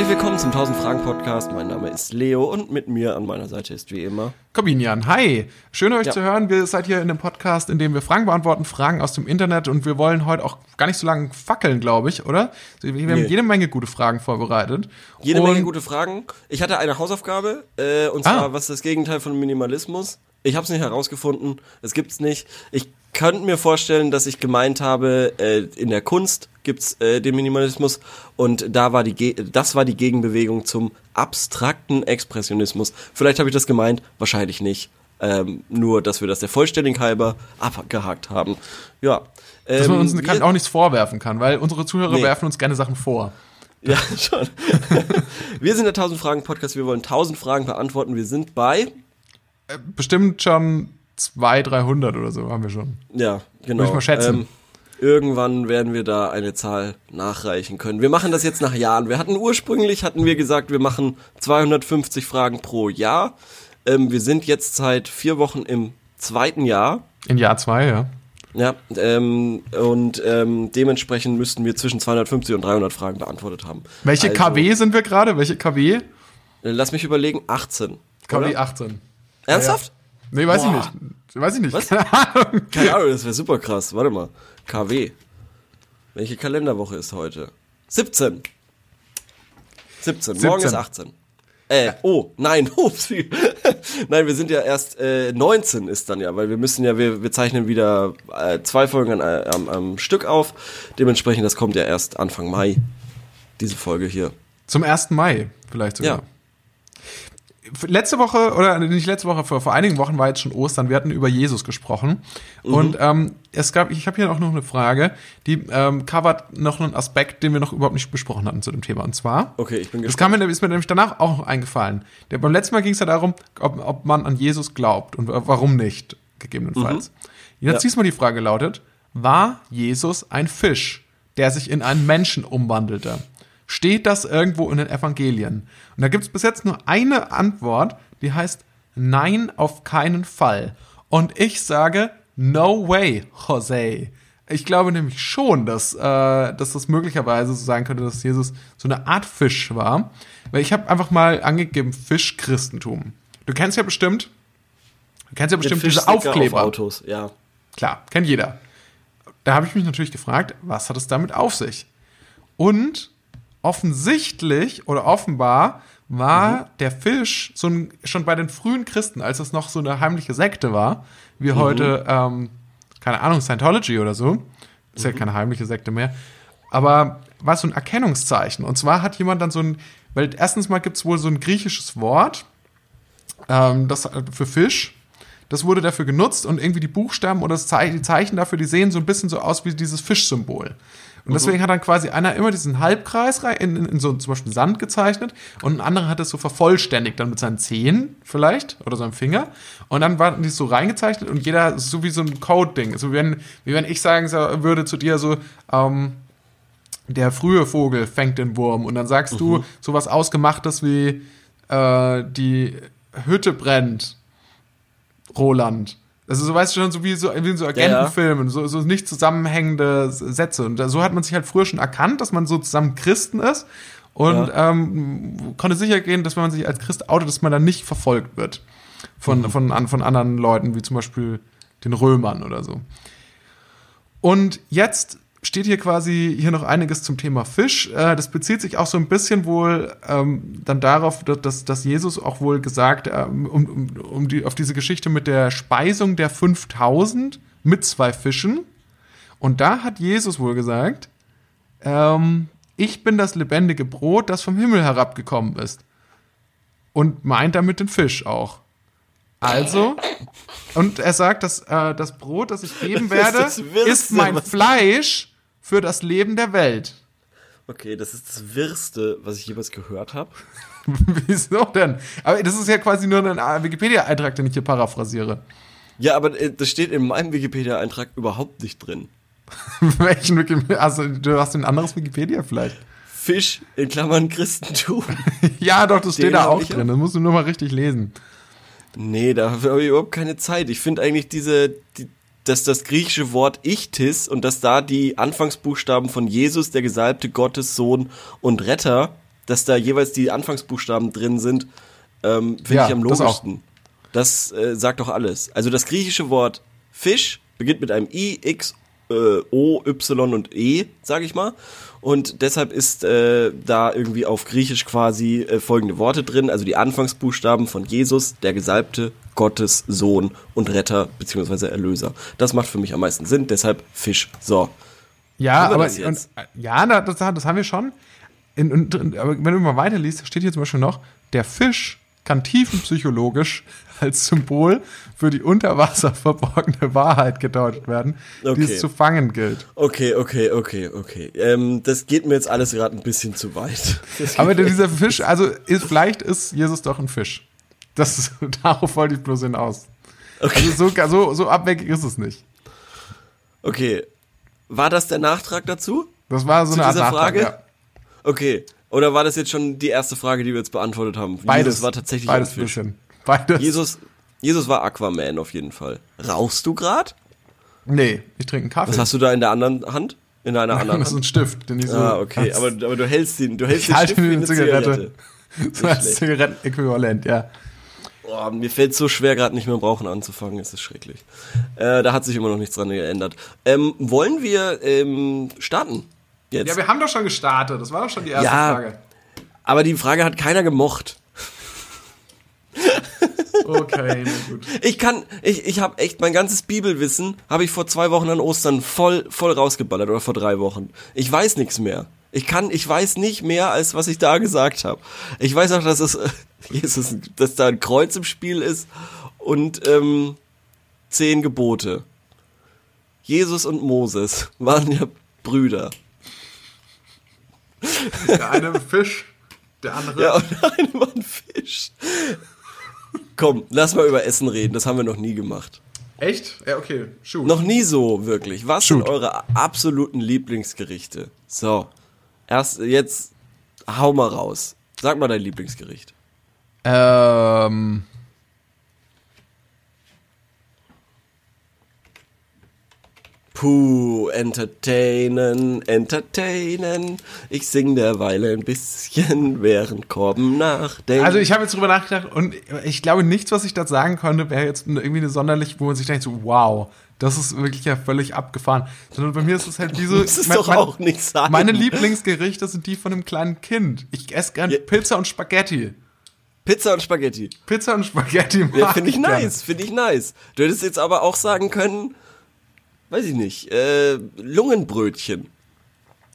Herzlich willkommen zum 1000 Fragen Podcast. Mein Name ist Leo und mit mir an meiner Seite ist wie immer Corbinian. Hi, schön euch ja. zu hören. Wir seid hier in einem Podcast, in dem wir Fragen beantworten, Fragen aus dem Internet und wir wollen heute auch gar nicht so lange fackeln, glaube ich, oder? Wir nee. haben jede Menge gute Fragen vorbereitet. Jede und Menge gute Fragen. Ich hatte eine Hausaufgabe äh, und zwar ah. was ist das Gegenteil von Minimalismus? Ich habe es nicht herausgefunden. Es gibt's nicht. Ich könnte mir vorstellen, dass ich gemeint habe, äh, in der Kunst gibt's äh, den Minimalismus und da war die das war die Gegenbewegung zum abstrakten Expressionismus. Vielleicht habe ich das gemeint, wahrscheinlich nicht. Ähm, nur, dass wir das der Vollständigkeit halber abgehakt haben. Ja. Ähm, dass man uns ähm, wir, auch nichts vorwerfen kann, weil unsere Zuhörer nee. werfen uns gerne Sachen vor. Ja, schon. wir sind der 1000 Fragen Podcast. Wir wollen 1000 Fragen beantworten. Wir sind bei äh, bestimmt schon 200, 300 oder so haben wir schon. Ja, genau. Muss ich mal schätzen. Ähm, irgendwann werden wir da eine Zahl nachreichen können. Wir machen das jetzt nach Jahren. Wir hatten ursprünglich, hatten wir gesagt, wir machen 250 Fragen pro Jahr. Ähm, wir sind jetzt seit vier Wochen im zweiten Jahr. In Jahr zwei, ja. Ja, ähm, und ähm, dementsprechend müssten wir zwischen 250 und 300 Fragen beantwortet haben. Welche also, KW sind wir gerade? Welche KW? Äh, lass mich überlegen, 18. KW oder? 18. Ernsthaft? Nee, weiß Boah. ich nicht. Weiß ich nicht. Was? Keine Ahnung. Keine Ahnung, das wäre super krass. Warte mal. KW. Welche Kalenderwoche ist heute? 17. 17. 17. Morgen ist 18. Äh, oh, nein, upsie. nein, wir sind ja erst, äh, 19 ist dann ja, weil wir müssen ja, wir, wir zeichnen wieder äh, zwei Folgen an, am, am Stück auf. Dementsprechend, das kommt ja erst Anfang Mai, diese Folge hier. Zum 1. Mai vielleicht sogar. Ja letzte Woche, oder nicht letzte Woche, vor, vor einigen Wochen war jetzt schon Ostern, wir hatten über Jesus gesprochen. Mhm. Und ähm, es gab, ich habe hier auch noch eine Frage, die ähm, covert noch einen Aspekt, den wir noch überhaupt nicht besprochen hatten zu dem Thema. Und zwar, okay, ich bin gespannt. Das kam mir, ist mir nämlich danach auch noch eingefallen. Der, beim letzten Mal ging es ja darum, ob, ob man an Jesus glaubt und warum nicht, gegebenenfalls. Mhm. Jetzt ja. diesmal die Frage lautet, war Jesus ein Fisch, der sich in einen Menschen umwandelte? Steht das irgendwo in den Evangelien? Und da gibt es bis jetzt nur eine Antwort, die heißt Nein, auf keinen Fall. Und ich sage No way, Jose. Ich glaube nämlich schon, dass, äh, dass das möglicherweise so sein könnte, dass Jesus so eine Art Fisch war. Weil ich habe einfach mal angegeben Fischchristentum. Du kennst ja bestimmt, du kennst ja bestimmt diese Aufkleber. Auf Autos, ja. Klar, kennt jeder. Da habe ich mich natürlich gefragt, was hat es damit auf sich? Und offensichtlich oder offenbar war mhm. der Fisch so ein, schon bei den frühen Christen, als es noch so eine heimliche Sekte war, wie mhm. heute, ähm, keine Ahnung, Scientology oder so. Ist mhm. ja keine heimliche Sekte mehr. Aber war so ein Erkennungszeichen. Und zwar hat jemand dann so ein, weil erstens mal gibt es wohl so ein griechisches Wort, ähm, das für Fisch. Das wurde dafür genutzt und irgendwie die Buchstaben oder die Zeichen dafür, die sehen so ein bisschen so aus wie dieses Fischsymbol. Und deswegen mhm. hat dann quasi einer immer diesen Halbkreis in, in, in, so zum Beispiel Sand gezeichnet und ein anderer hat es so vervollständigt, dann mit seinen Zehen vielleicht oder seinem Finger. Und dann waren die so reingezeichnet und jeder so wie so ein Code-Ding. So wie wenn, wie wenn ich sagen würde zu dir so, ähm, der frühe Vogel fängt den Wurm und dann sagst mhm. du sowas Ausgemachtes wie äh, die Hütte brennt, Roland. Also so weißt du schon, so wie so, wie in so Agentenfilmen, ja, ja. so, so nicht zusammenhängende Sätze. Und so hat man sich halt früher schon erkannt, dass man so zusammen Christen ist und ja. ähm, konnte sicher gehen, dass wenn man sich als Christ outet, dass man dann nicht verfolgt wird von, mhm. von, an, von anderen Leuten, wie zum Beispiel den Römern oder so. Und jetzt steht hier quasi hier noch einiges zum Thema Fisch. Äh, das bezieht sich auch so ein bisschen wohl ähm, dann darauf, dass, dass Jesus auch wohl gesagt, ähm, um, um, um die, auf diese Geschichte mit der Speisung der 5000 mit zwei Fischen. Und da hat Jesus wohl gesagt, ähm, ich bin das lebendige Brot, das vom Himmel herabgekommen ist. Und meint damit den Fisch auch. Also, und er sagt, dass äh, das Brot, das ich geben werde, ist, ist mein Fleisch für das Leben der Welt. Okay, das ist das Wirrste, was ich jemals gehört habe. Wieso denn? Aber das ist ja quasi nur ein Wikipedia-Eintrag, den ich hier paraphrasiere. Ja, aber äh, das steht in meinem Wikipedia-Eintrag überhaupt nicht drin. Welchen Wikipedia? Also, du hast ein anderes Wikipedia vielleicht. Fisch in Klammern Christentum. ja, doch, das steht da auch drin. Das musst du nur mal richtig lesen. Nee, da habe ich überhaupt keine Zeit. Ich finde eigentlich diese, die, dass das griechische Wort Ichtis und dass da die Anfangsbuchstaben von Jesus, der gesalbte Gottes Sohn und Retter, dass da jeweils die Anfangsbuchstaben drin sind, ähm, finde ja, ich am logischsten. Das, das äh, sagt doch alles. Also das griechische Wort Fisch beginnt mit einem I, X, äh, O, Y und E, sage ich mal. Und deshalb ist äh, da irgendwie auf Griechisch quasi äh, folgende Worte drin, also die Anfangsbuchstaben von Jesus, der Gesalbte, Gottes Sohn und Retter bzw. Erlöser. Das macht für mich am meisten Sinn, deshalb Fisch. So. Ja, aber und, äh, ja, das, das, haben wir schon. In, in, aber wenn du mal weiterliest, steht hier zum Beispiel noch, der Fisch kann tiefenpsychologisch als Symbol für die unter Wasser verborgene Wahrheit gedeutet werden, okay. die es zu fangen gilt. Okay, okay, okay, okay. Ähm, das geht mir jetzt alles gerade ein bisschen zu weit. Aber dieser Fisch, also ist, vielleicht ist Jesus doch ein Fisch. Das ist, darauf wollte ich bloß hinaus. Okay. Also so, so, so abwegig ist es nicht. Okay. War das der Nachtrag dazu? Das war so zu eine Art Nachtrag, Frage. Ja. Okay. Oder war das jetzt schon die erste Frage, die wir jetzt beantwortet haben? Beides Jesus war tatsächlich beides ein Fisch. Bisschen. Beides. Jesus, Jesus war Aquaman auf jeden Fall. Rauchst du grad? Nee, ich trinke einen Kaffee. Was hast du da in der anderen Hand? In einer Nein, anderen Das ist ein Stift, den ich so. Ah, okay, aber, aber du hältst den, du hältst ich den Stift wie eine Zigarette. Zigarette. So als Zigarettenäquivalent, ja. Oh, mir fällt so schwer, gerade nicht mehr im Rauchen anzufangen. Es ist schrecklich. Äh, da hat sich immer noch nichts dran geändert. Ähm, wollen wir ähm, starten? Jetzt? Ja, wir haben doch schon gestartet. Das war doch schon die erste ja, Frage. Aber die Frage hat keiner gemocht. Okay, na gut. Ich kann, ich, ich habe echt mein ganzes Bibelwissen habe ich vor zwei Wochen an Ostern voll, voll rausgeballert oder vor drei Wochen. Ich weiß nichts mehr. Ich kann, ich weiß nicht mehr, als was ich da gesagt habe. Ich weiß auch, dass es, Jesus, dass da ein Kreuz im Spiel ist und ähm, zehn Gebote. Jesus und Moses waren ja Brüder. Der eine Fisch, der andere. Ja, und der eine war ein Fisch. Komm, lass mal über Essen reden. Das haben wir noch nie gemacht. Echt? Ja, okay. Shoot. Noch nie so, wirklich. Was Shoot. sind eure absoluten Lieblingsgerichte? So. Erst, jetzt hau mal raus. Sag mal dein Lieblingsgericht. Ähm. Puh, entertainen, entertainen. Ich sing derweil ein bisschen, während Korben nachdenkt. Also ich habe jetzt drüber nachgedacht und ich glaube, nichts, was ich da sagen konnte, wäre jetzt irgendwie eine sonderlich, wo man sich denkt, so, wow, das ist wirklich ja völlig abgefahren. Sondern bei mir ist es halt wie so. Das ist mein, doch auch nicht sagen. Meine Lieblingsgerichte sind die von einem kleinen Kind. Ich esse gern ja. Pizza und Spaghetti. Pizza und Spaghetti. Pizza und Spaghetti. Ja, finde ich nice, finde ich nice. Du hättest jetzt aber auch sagen können, weiß ich nicht, äh, Lungenbrötchen.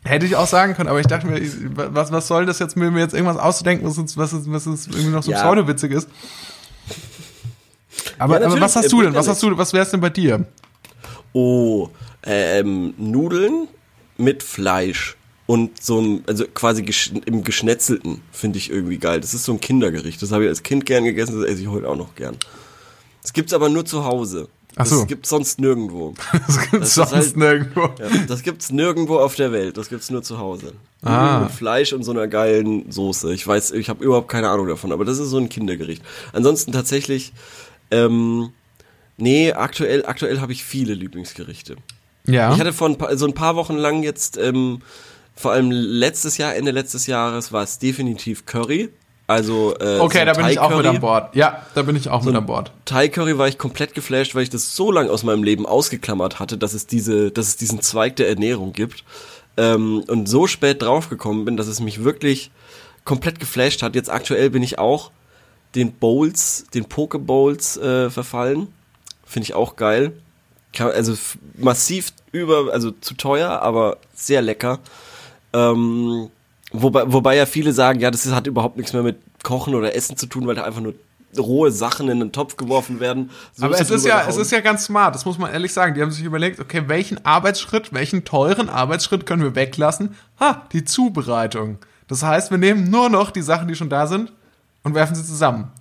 Hätte ich auch sagen können, aber ich dachte mir, was, was soll das jetzt, mir jetzt irgendwas auszudenken, was, was, was, was irgendwie noch so ja. pseudowitzig ist? Aber, ja, aber was hast du denn? Was hast du, was wär's denn bei dir? Oh, ähm, Nudeln mit Fleisch und so ein, also quasi gesch im Geschnetzelten finde ich irgendwie geil. Das ist so ein Kindergericht. Das habe ich als Kind gern gegessen, das esse ich heute auch noch gern. Das gibt's aber nur zu Hause. Ach so. Das gibt's sonst nirgendwo. das gibt's das sonst halt, nirgendwo. Ja, das gibt's nirgendwo auf der Welt. Das gibt's nur zu Hause. Ah. Mit Fleisch und so einer geilen Soße. Ich weiß, ich habe überhaupt keine Ahnung davon, aber das ist so ein Kindergericht. Ansonsten tatsächlich, ähm, nee, aktuell, aktuell habe ich viele Lieblingsgerichte. Ja. Ich hatte vor ein paar, so ein paar Wochen lang jetzt, ähm, vor allem letztes Jahr, Ende letztes Jahres, war es definitiv Curry. Also äh, Okay, so da bin ich auch mit an Bord. Ja, da bin ich auch so mit an Bord. Thai Curry war ich komplett geflasht, weil ich das so lange aus meinem Leben ausgeklammert hatte, dass es diese, dass es diesen Zweig der Ernährung gibt. Ähm, und so spät draufgekommen bin, dass es mich wirklich komplett geflasht hat. Jetzt aktuell bin ich auch den Bowls, den Pokebowls äh, verfallen. Finde ich auch geil. Also massiv über, also zu teuer, aber sehr lecker. Ähm, Wobei, wobei ja viele sagen, ja, das hat überhaupt nichts mehr mit Kochen oder Essen zu tun, weil da einfach nur rohe Sachen in den Topf geworfen werden. So Aber es ist ja, es ist ja ganz smart, das muss man ehrlich sagen. Die haben sich überlegt, okay, welchen Arbeitsschritt, welchen teuren Arbeitsschritt können wir weglassen? Ha, die Zubereitung. Das heißt, wir nehmen nur noch die Sachen, die schon da sind und werfen sie zusammen.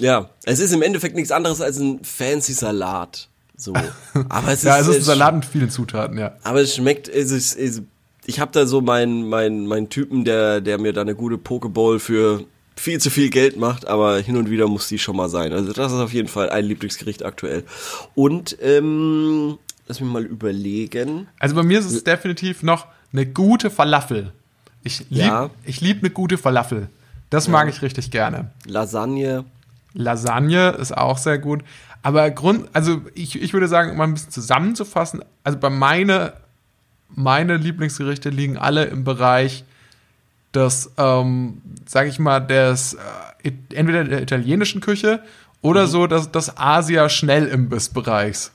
Ja, es ist im Endeffekt nichts anderes als ein fancy Salat. So. Aber es ist, ja, es ist ein Salat mit vielen Zutaten, ja. Aber es schmeckt, es ist, es ich habe da so meinen mein, mein Typen, der, der mir da eine gute Pokeball für viel zu viel Geld macht, aber hin und wieder muss die schon mal sein. Also das ist auf jeden Fall ein Lieblingsgericht aktuell. Und ähm, lass mich mal überlegen. Also bei mir ist es definitiv noch eine gute Falafel. Ich liebe ja. lieb eine gute Falafel. Das ja. mag ich richtig gerne. Lasagne. Lasagne ist auch sehr gut. Aber Grund, also ich, ich würde sagen, um mal ein bisschen zusammenzufassen, also bei meine, meine Lieblingsgerichte liegen alle im Bereich des, ähm, sag ich mal, des äh, entweder der italienischen Küche oder mhm. so des, des Asia-Schnellimbiss-Bereichs.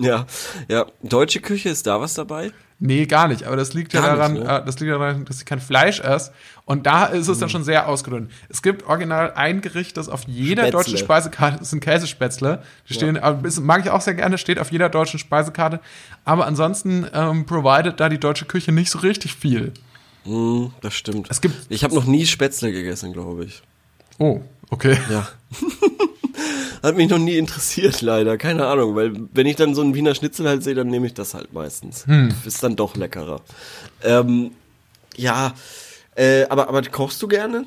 Ja, ja. Deutsche Küche, ist da was dabei? Nee, gar nicht. Aber das liegt gar ja daran, nicht, ne? Äh, das liegt daran, dass ich kein Fleisch esse. Und da ist es mhm. dann schon sehr ausgedünnt. Es gibt original ein Gericht, das auf jeder Spätzle. deutschen Speisekarte das sind Käsespätzle. Die stehen, ja. mag ich auch sehr gerne, steht auf jeder deutschen Speisekarte. Aber ansonsten ähm, provided da die deutsche Küche nicht so richtig viel. Mm, das stimmt. Es gibt ich habe noch nie Spätzle gegessen, glaube ich. Oh, okay. Ja. Hat mich noch nie interessiert, leider. Keine Ahnung, weil wenn ich dann so einen Wiener Schnitzel halt sehe, dann nehme ich das halt meistens. Hm. Ist dann doch leckerer. Ähm, ja, äh, aber, aber kochst du gerne?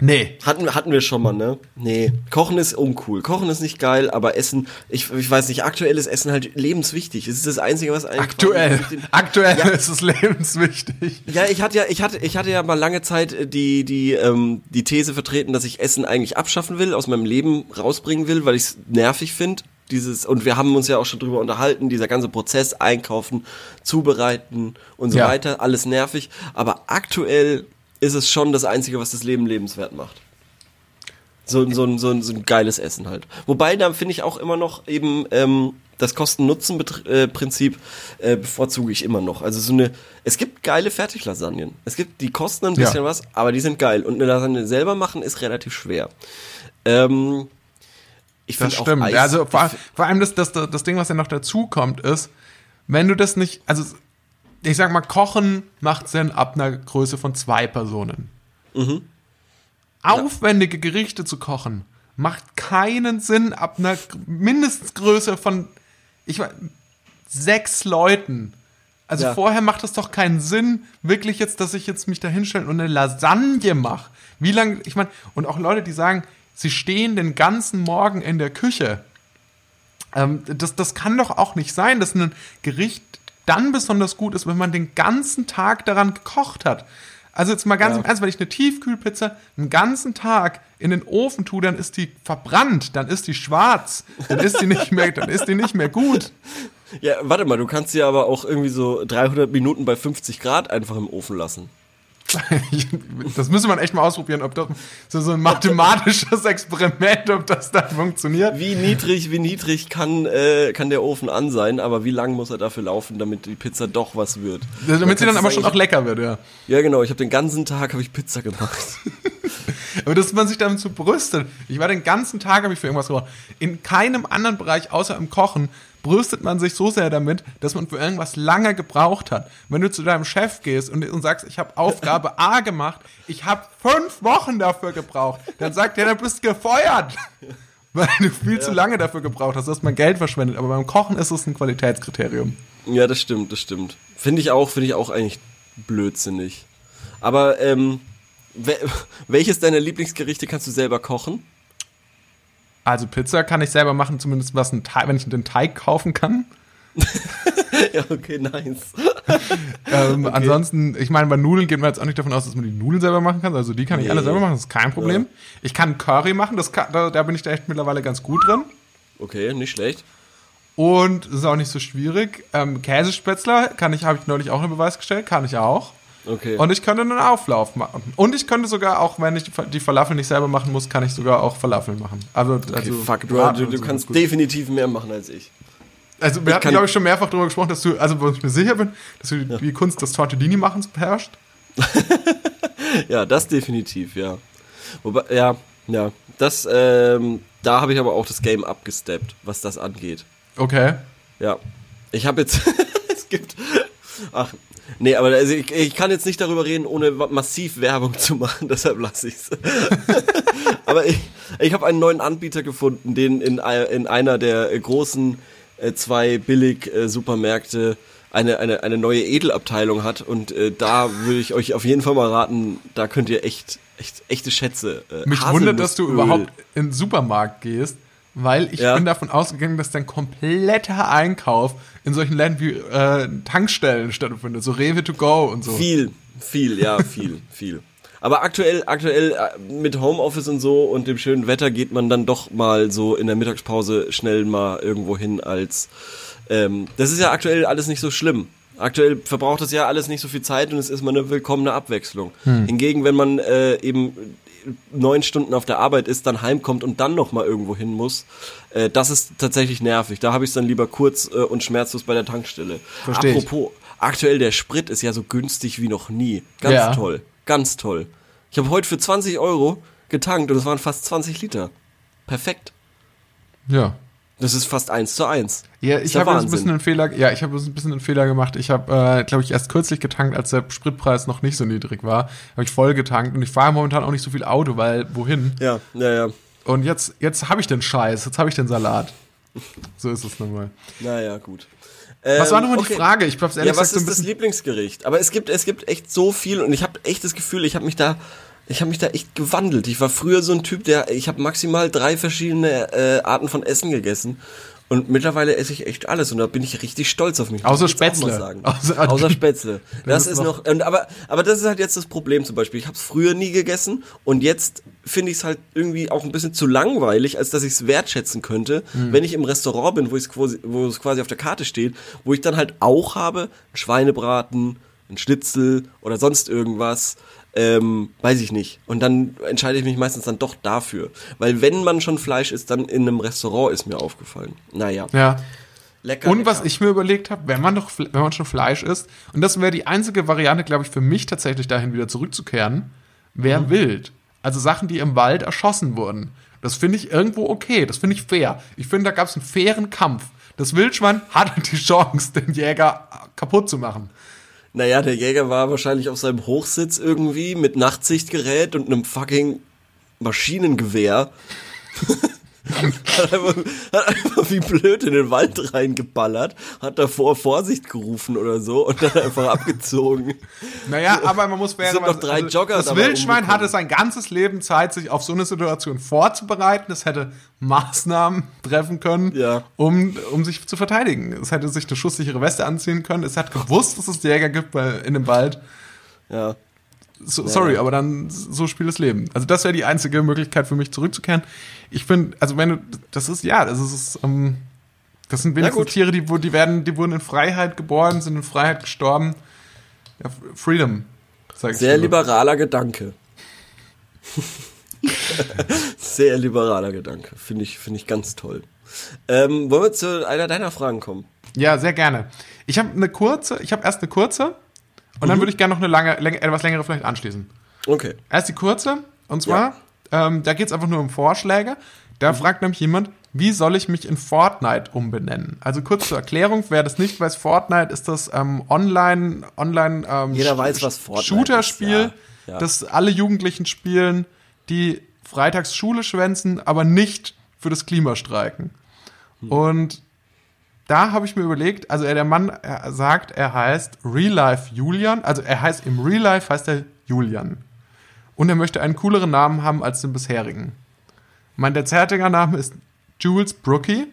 Nee. Hatten, hatten wir schon mal, ne? Nee. Kochen ist uncool. Kochen ist nicht geil, aber Essen, ich, ich weiß nicht, aktuell ist Essen halt lebenswichtig. Es ist das Einzige, was eigentlich. Aktuell. Aktuell ja. ist es lebenswichtig. Ja, ich hatte ja, ich hatte, ich hatte ja mal lange Zeit äh, die, die, ähm, die These vertreten, dass ich Essen eigentlich abschaffen will, aus meinem Leben rausbringen will, weil ich es nervig finde. Dieses, und wir haben uns ja auch schon drüber unterhalten, dieser ganze Prozess, einkaufen, zubereiten und so ja. weiter, alles nervig. Aber aktuell ist es schon das Einzige, was das Leben lebenswert macht. So, so, so, so ein geiles Essen halt. Wobei, da finde ich auch immer noch eben ähm, das Kosten-Nutzen-Prinzip äh, bevorzuge ich immer noch. Also so eine, es gibt geile Fertiglasagnen. Es gibt, die kosten ein bisschen ja. was, aber die sind geil. Und eine Lasagne selber machen ist relativ schwer. Ähm, ich das stimmt. Eis, also vor, vor allem das, das, das Ding, was ja noch dazu kommt, ist, wenn du das nicht, also ich sag mal, Kochen macht Sinn ab einer Größe von zwei Personen. Mhm. Aufwendige Gerichte zu kochen macht keinen Sinn ab einer mindestens Größe von ich weiß, sechs Leuten. Also ja. vorher macht es doch keinen Sinn, wirklich jetzt, dass ich jetzt mich da hinstelle und eine Lasagne mache. Wie lange, ich meine, und auch Leute, die sagen, sie stehen den ganzen Morgen in der Küche. Ähm, das, das kann doch auch nicht sein, dass ein Gericht dann besonders gut ist, wenn man den ganzen Tag daran gekocht hat. Also jetzt mal ganz ja. im Ernst, wenn ich eine Tiefkühlpizza einen ganzen Tag in den Ofen tue, dann ist die verbrannt, dann ist die schwarz, dann ist die nicht mehr, dann ist die nicht mehr gut. Ja, warte mal, du kannst sie aber auch irgendwie so 300 Minuten bei 50 Grad einfach im Ofen lassen. das müsste man echt mal ausprobieren, ob das so, ein mathematisches Experiment, ob das dann funktioniert. Wie niedrig, wie niedrig kann, äh, kann der Ofen an sein, aber wie lang muss er dafür laufen, damit die Pizza doch was wird? Damit sie dann aber schon auch lecker wird, ja. Ja, genau. Ich habe den ganzen Tag habe ich Pizza gemacht. aber dass man sich damit so brüstet. Ich war den ganzen Tag habe ich für irgendwas gemacht. In keinem anderen Bereich außer im Kochen brüstet man sich so sehr damit, dass man für irgendwas lange gebraucht hat. Wenn du zu deinem Chef gehst und, und sagst, ich habe Aufgabe A gemacht, ich habe fünf Wochen dafür gebraucht, dann sagt er, du bist gefeuert. Weil du viel ja. zu lange dafür gebraucht hast, du hast mein Geld verschwendet. Aber beim Kochen ist es ein Qualitätskriterium. Ja, das stimmt, das stimmt. Finde ich auch, finde ich auch eigentlich blödsinnig. Aber ähm, welches deiner Lieblingsgerichte kannst du selber kochen? Also Pizza kann ich selber machen, zumindest was ein Teig, wenn ich den Teig kaufen kann. ja, okay, nice. ähm, okay. Ansonsten, ich meine, bei Nudeln geht man jetzt auch nicht davon aus, dass man die Nudeln selber machen kann. Also die kann nee. ich alle selber machen, das ist kein Problem. Ja. Ich kann Curry machen, das kann, da, da bin ich da echt mittlerweile ganz gut drin. Okay, nicht schlecht. Und ist auch nicht so schwierig. Ähm, Käsespätzler kann ich, habe ich neulich auch in Beweis gestellt, kann ich auch. Okay. Und ich könnte einen Auflauf machen. Und ich könnte sogar auch, wenn ich die Falafel nicht selber machen muss, kann ich sogar auch Falafel machen. Also, okay, also fuck, du, du, du kannst definitiv mehr machen als ich. Also wir ich hatten, glaube ich, schon mehrfach darüber gesprochen, dass du, also wo ich mir sicher bin, dass du ja. die Kunst des Tortellini-Machens beherrschst. ja, das definitiv, ja. Wobei, ja, ja, das, ähm, da habe ich aber auch das Game abgesteppt, was das angeht. Okay. Ja. Ich habe jetzt, es gibt, ach, Nee, aber also ich, ich, kann jetzt nicht darüber reden, ohne massiv Werbung zu machen, deshalb lasse ich es. aber ich, ich habe einen neuen Anbieter gefunden, den in, in einer der großen äh, zwei Billig-Supermärkte äh, eine, eine, eine neue Edelabteilung hat. Und äh, da würde ich euch auf jeden Fall mal raten, da könnt ihr echt, echt echte Schätze. Äh, Mich wundert, dass du überhaupt in den Supermarkt gehst weil ich ja. bin davon ausgegangen, dass dein kompletter Einkauf in solchen Ländern wie äh, Tankstellen stattfindet, so Rewe to go und so. Viel, Viel, ja, viel, viel. Aber aktuell, aktuell äh, mit Homeoffice und so und dem schönen Wetter geht man dann doch mal so in der Mittagspause schnell mal irgendwo hin als ähm, das ist ja aktuell alles nicht so schlimm. Aktuell verbraucht das ja alles nicht so viel Zeit und es ist mal eine willkommene Abwechslung. Hm. Hingegen, wenn man äh, eben neun Stunden auf der Arbeit ist, dann heimkommt und dann noch mal irgendwo hin muss, äh, das ist tatsächlich nervig. Da habe ich es dann lieber kurz äh, und schmerzlos bei der Tankstelle. Versteh Apropos, ich. aktuell der Sprit ist ja so günstig wie noch nie. Ganz ja. toll, ganz toll. Ich habe heute für 20 Euro getankt und es waren fast 20 Liter. Perfekt. Ja, das ist fast eins zu eins. Ja, ich habe ein bisschen einen Fehler, ja, ich habe ein bisschen einen Fehler gemacht. Ich habe, äh, glaube ich, erst kürzlich getankt, als der Spritpreis noch nicht so niedrig war. Habe ich voll getankt und ich fahre momentan auch nicht so viel Auto, weil wohin? Ja, ja, ja. Und jetzt, jetzt habe ich den Scheiß, jetzt habe ich den Salat. So ist es nochmal. Naja, gut. was war nochmal ähm, okay. die Frage? Ich hab's ehrlich ja, was ist das Lieblingsgericht? Aber es gibt, es gibt echt so viel und ich habe echt das Gefühl, ich habe mich da ich habe mich da echt gewandelt. Ich war früher so ein Typ, der ich habe maximal drei verschiedene äh, Arten von Essen gegessen und mittlerweile esse ich echt alles und da bin ich richtig stolz auf mich. Außer Spätzle. Außer, Außer Spätzle. Das, das ist noch, und, aber, aber das ist halt jetzt das Problem zum Beispiel. Ich habe es früher nie gegessen und jetzt finde ich es halt irgendwie auch ein bisschen zu langweilig, als dass ich es wertschätzen könnte, mhm. wenn ich im Restaurant bin, wo, quasi, wo es quasi auf der Karte steht, wo ich dann halt auch habe, Schweinebraten, ein Schnitzel oder sonst irgendwas ähm, weiß ich nicht. Und dann entscheide ich mich meistens dann doch dafür. Weil wenn man schon Fleisch isst, dann in einem Restaurant ist mir aufgefallen. Naja. Ja. Lecker, und lecker. was ich mir überlegt habe, wenn man doch, wenn man schon Fleisch isst, und das wäre die einzige Variante, glaube ich, für mich tatsächlich dahin wieder zurückzukehren, wäre mhm. wild. Also Sachen, die im Wald erschossen wurden. Das finde ich irgendwo okay. Das finde ich fair. Ich finde, da gab es einen fairen Kampf. Das Wildschwein hatte die Chance, den Jäger kaputt zu machen. Naja, der Jäger war wahrscheinlich auf seinem Hochsitz irgendwie mit Nachtsichtgerät und einem fucking Maschinengewehr. hat, einfach, hat einfach wie blöd in den Wald reingeballert, hat davor Vorsicht gerufen oder so und dann einfach abgezogen. Naja, aber man muss fairerweise... noch drei also, Jogger Das Wildschwein hatte sein ganzes Leben Zeit, sich auf so eine Situation vorzubereiten. Es hätte Maßnahmen treffen können, ja. um, um sich zu verteidigen. Es hätte sich eine schusssichere Weste anziehen können. Es hat gewusst, dass es Jäger gibt bei, in dem Wald. Ja. So, sorry, aber dann so spielt das Leben. Also das wäre die einzige Möglichkeit für mich zurückzukehren. Ich finde, also wenn du, das ist ja, das ist, ähm, das sind wenigstens Tiere, die, die werden, die wurden in Freiheit geboren, sind in Freiheit gestorben. Ja, Freedom. Sag ich Sehr so. liberaler Gedanke. Sehr liberaler Gedanke. Finde ich, finde ich ganz toll. Ähm, wollen wir zu einer deiner Fragen kommen? Ja, sehr gerne. Ich habe eine kurze, ich habe erst eine kurze und mhm. dann würde ich gerne noch eine lange, läng etwas längere vielleicht anschließen. Okay. Erst die kurze, und zwar, ja. ähm, da geht es einfach nur um Vorschläge. Da mhm. fragt nämlich jemand, wie soll ich mich in Fortnite umbenennen? Also kurz zur Erklärung, wer das nicht weiß, Fortnite ist das ähm, online, online ähm, Jeder weiß, was Fortnite Shooter-Spiel, ja. ja. das alle Jugendlichen spielen, die freitags Schule schwänzen, aber nicht für das Klima streiken. Mhm. Und da habe ich mir überlegt, also er, der Mann er sagt, er heißt Real Life Julian, also er heißt im Real Life heißt er Julian. Und er möchte einen cooleren Namen haben als den bisherigen. Mein derzeitiger Name ist Jules Brookie,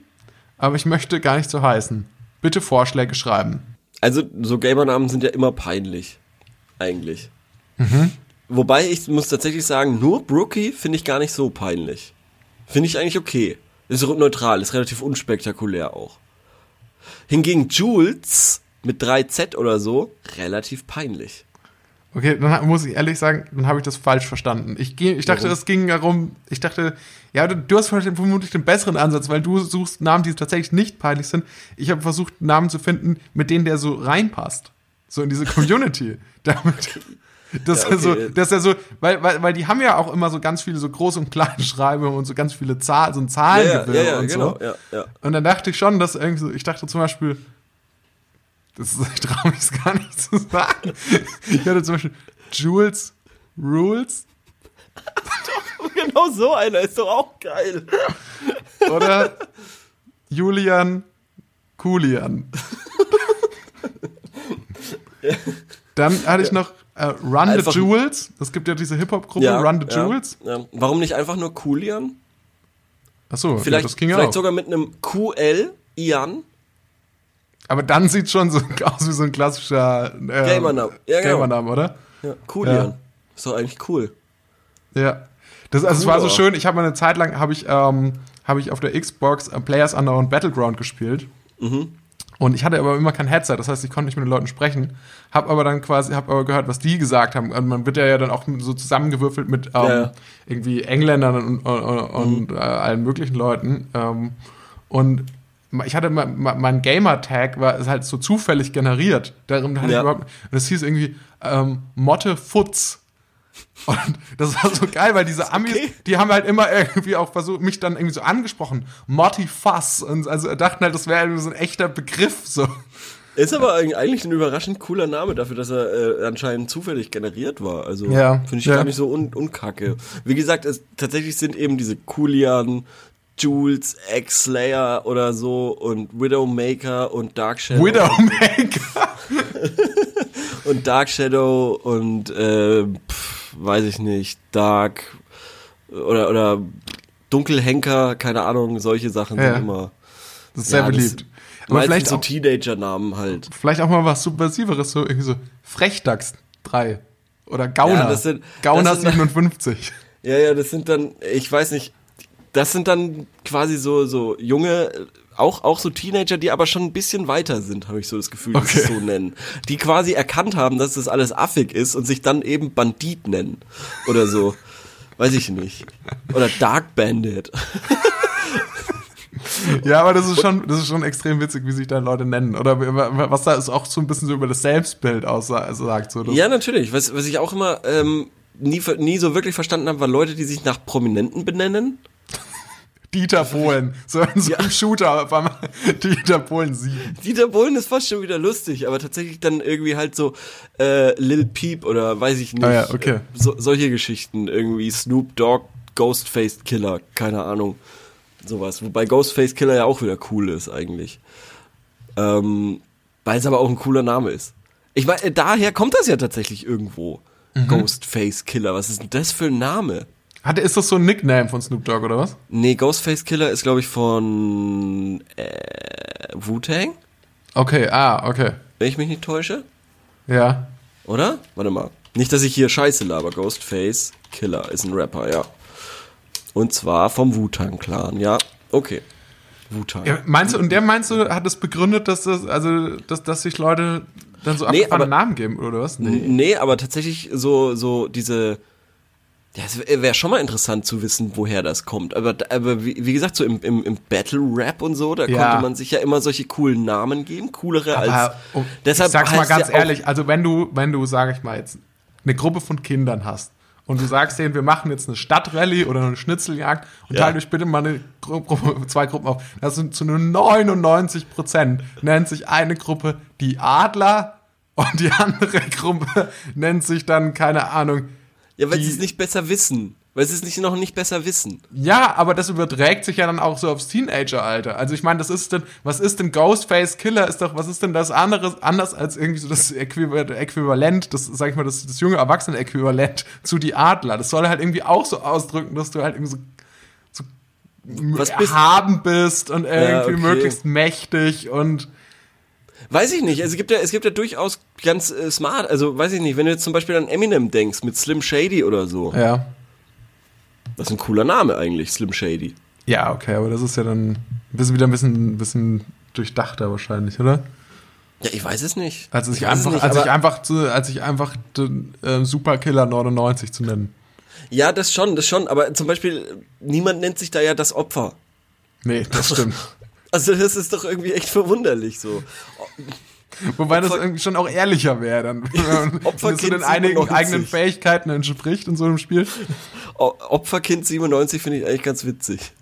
aber ich möchte gar nicht so heißen. Bitte Vorschläge schreiben. Also so Gamernamen sind ja immer peinlich, eigentlich. Mhm. Wobei ich muss tatsächlich sagen, nur Brookie finde ich gar nicht so peinlich. Finde ich eigentlich okay. Ist neutral, ist relativ unspektakulär auch. Hingegen Jules mit 3Z oder so, relativ peinlich. Okay, dann muss ich ehrlich sagen, dann habe ich das falsch verstanden. Ich, ich dachte, es ging darum, ich dachte, ja, du, du hast vermutlich den besseren Ansatz, weil du suchst Namen, die tatsächlich nicht peinlich sind. Ich habe versucht, Namen zu finden, mit denen der so reinpasst. So in diese Community. Damit, dass ja, okay. er so, dass er so, weil, weil, weil die haben ja auch immer so ganz viele so groß und kleine Schreibungen und so ganz viele Zahlen, so ein Zahlengewirr ja, ja, und genau, so. Und dann dachte ich schon, dass irgendwie so, ich dachte zum Beispiel, das ist, ich traue mich es gar nicht zu sagen. Ich hatte zum Beispiel Jules Rules. genau so einer ist doch auch geil. Oder Julian Kulian. Dann hatte ich noch äh, Run einfach the Jewels. Es gibt ja diese Hip-Hop-Gruppe ja, Run the ja, Jewels. Ja. Warum nicht einfach nur Kulian? Achso, vielleicht, das ging vielleicht auch. sogar mit einem QL, Ian. Aber dann sieht schon so aus wie so ein klassischer äh, Gamername, ja, genau. Gamername, oder? Ja, cool, ja. Ist doch eigentlich cool. Ja. Das, also es war so schön, ich habe mal eine Zeit lang, habe ich, ähm, hab ich auf der Xbox äh, Players Unknown Battleground gespielt. Mhm. Und ich hatte aber immer kein Headset, das heißt, ich konnte nicht mit den Leuten sprechen. Hab aber dann quasi, hab aber gehört, was die gesagt haben. Und man wird ja, dann auch so zusammengewürfelt mit ähm, ja. irgendwie Engländern und, und, und mhm. äh, allen möglichen Leuten. Ähm, und ich hatte mein, mein Gamer-Tag war ist halt so zufällig generiert. Darum hatte ja. ich überhaupt, und das hieß irgendwie ähm, Motte Futz. Und das war so geil, weil diese Amis, okay. die haben halt immer irgendwie auch versucht, mich dann irgendwie so angesprochen. Motti Fass. Und also dachten halt, das wäre so ein echter Begriff. So. Ist aber eigentlich ein überraschend cooler Name dafür, dass er äh, anscheinend zufällig generiert war. Also ja, finde ich ja. gar nicht so un unkacke. Wie gesagt, es, tatsächlich sind eben diese Coolian, Jules, X-Slayer oder so und Widowmaker und Dark Shadow. Widowmaker? und Dark Shadow und äh, pff, weiß ich nicht, Dark oder oder Dunkelhenker, keine Ahnung, solche Sachen ja. sind immer. Das ist sehr ja, beliebt. Aber vielleicht so Teenager-Namen halt. Vielleicht auch mal was Subversiveres, so irgendwie so Frechdachs 3 oder Gauner. Ja, das sind, Gauner das sind, 57. Ja, ja, das sind dann, ich weiß nicht, das sind dann quasi so, so junge, auch, auch so Teenager, die aber schon ein bisschen weiter sind, habe ich so das Gefühl, okay. sie so nennen. Die quasi erkannt haben, dass das alles affig ist und sich dann eben Bandit nennen. Oder so. Weiß ich nicht. Oder Dark Bandit. ja, aber das ist schon, das ist schon extrem witzig, wie sich da Leute nennen. Oder was da ist auch so ein bisschen so über das Selbstbild aussagt. So, ja, natürlich. Was, was ich auch immer ähm, nie, nie so wirklich verstanden habe, war Leute, die sich nach Prominenten benennen. Dieter Bohlen. So in so einem ja. Shooter auf Dieter Bohlen 7. Dieter Bohlen ist fast schon wieder lustig, aber tatsächlich dann irgendwie halt so äh, Lil Peep oder weiß ich nicht. Ah ja, okay. so, solche Geschichten. Irgendwie Snoop Dogg, Ghostface Killer, keine Ahnung sowas. Wobei Ghostface Killer ja auch wieder cool ist eigentlich. Ähm, weil es aber auch ein cooler Name ist. Ich meine, daher kommt das ja tatsächlich irgendwo. Mhm. Ghostface Killer. Was ist denn das für ein Name? Hatte, ist das so ein Nickname von Snoop Dogg oder was? Nee, Ghostface Killer ist, glaube ich, von äh, Wu-Tang. Okay, ah, okay. Wenn ich mich nicht täusche? Ja. Oder? Warte mal. Nicht, dass ich hier Scheiße laber. Ghostface Killer ist ein Rapper, ja. Und zwar vom Wu-Tang-Clan, ja. Okay. Wu-Tang. Ja, meinst du, und der meinst du, hat es begründet, dass das, also, dass, dass sich Leute dann so nee, aber, Namen geben, oder was? Nee. nee, aber tatsächlich so, so diese, ja, es wäre schon mal interessant zu wissen, woher das kommt. Aber, aber wie, wie gesagt, so im, im, im Battle-Rap und so, da ja. konnte man sich ja immer solche coolen Namen geben, coolere aber, als. Um, deshalb ich sag's mal ganz ehrlich, also wenn du, wenn du, sag ich mal jetzt, eine Gruppe von Kindern hast, und du sagst denen, wir machen jetzt eine Stadtrallye oder eine Schnitzeljagd und ja. teilt euch bitte mal eine Gruppe, zwei Gruppen auf. Das sind zu nur 99 Prozent nennt sich eine Gruppe die Adler und die andere Gruppe nennt sich dann, keine Ahnung. Ja, weil sie es nicht besser wissen. Weil sie es nicht, noch nicht besser wissen. Ja, aber das überträgt sich ja dann auch so aufs Teenager-Alter. Also ich meine, das ist denn, was ist denn Ghostface Killer? Ist doch, was ist denn das anderes, anders als irgendwie so das Äquivalent, das, sag ich mal, das, das junge Erwachsene-Äquivalent zu die Adler. Das soll halt irgendwie auch so ausdrücken, dass du halt irgendwie so, so was bist haben bist und irgendwie ja, okay. möglichst mächtig und Weiß ich nicht. Also es gibt ja, es gibt ja durchaus ganz äh, smart. Also weiß ich nicht, wenn du jetzt zum Beispiel an Eminem denkst mit Slim Shady oder so. Ja. Das ist ein cooler Name eigentlich, Slim Shady. Ja, okay, aber das ist ja dann ein bisschen wieder ein bisschen, ein bisschen durchdachter wahrscheinlich, oder? Ja, ich weiß es nicht. Als ich, ich einfach, nicht, als ich einfach, zu, als ich einfach den, äh, Superkiller 99 zu nennen. Ja, das schon, das schon. Aber zum Beispiel, niemand nennt sich da ja das Opfer. Nee, das stimmt. Also das ist doch irgendwie echt verwunderlich so. Wobei Opfer das irgendwie schon auch ehrlicher wäre, dann. Opferkind wenn es den einigen eigenen Fähigkeiten entspricht in so einem Spiel. Opferkind 97 finde ich eigentlich ganz witzig.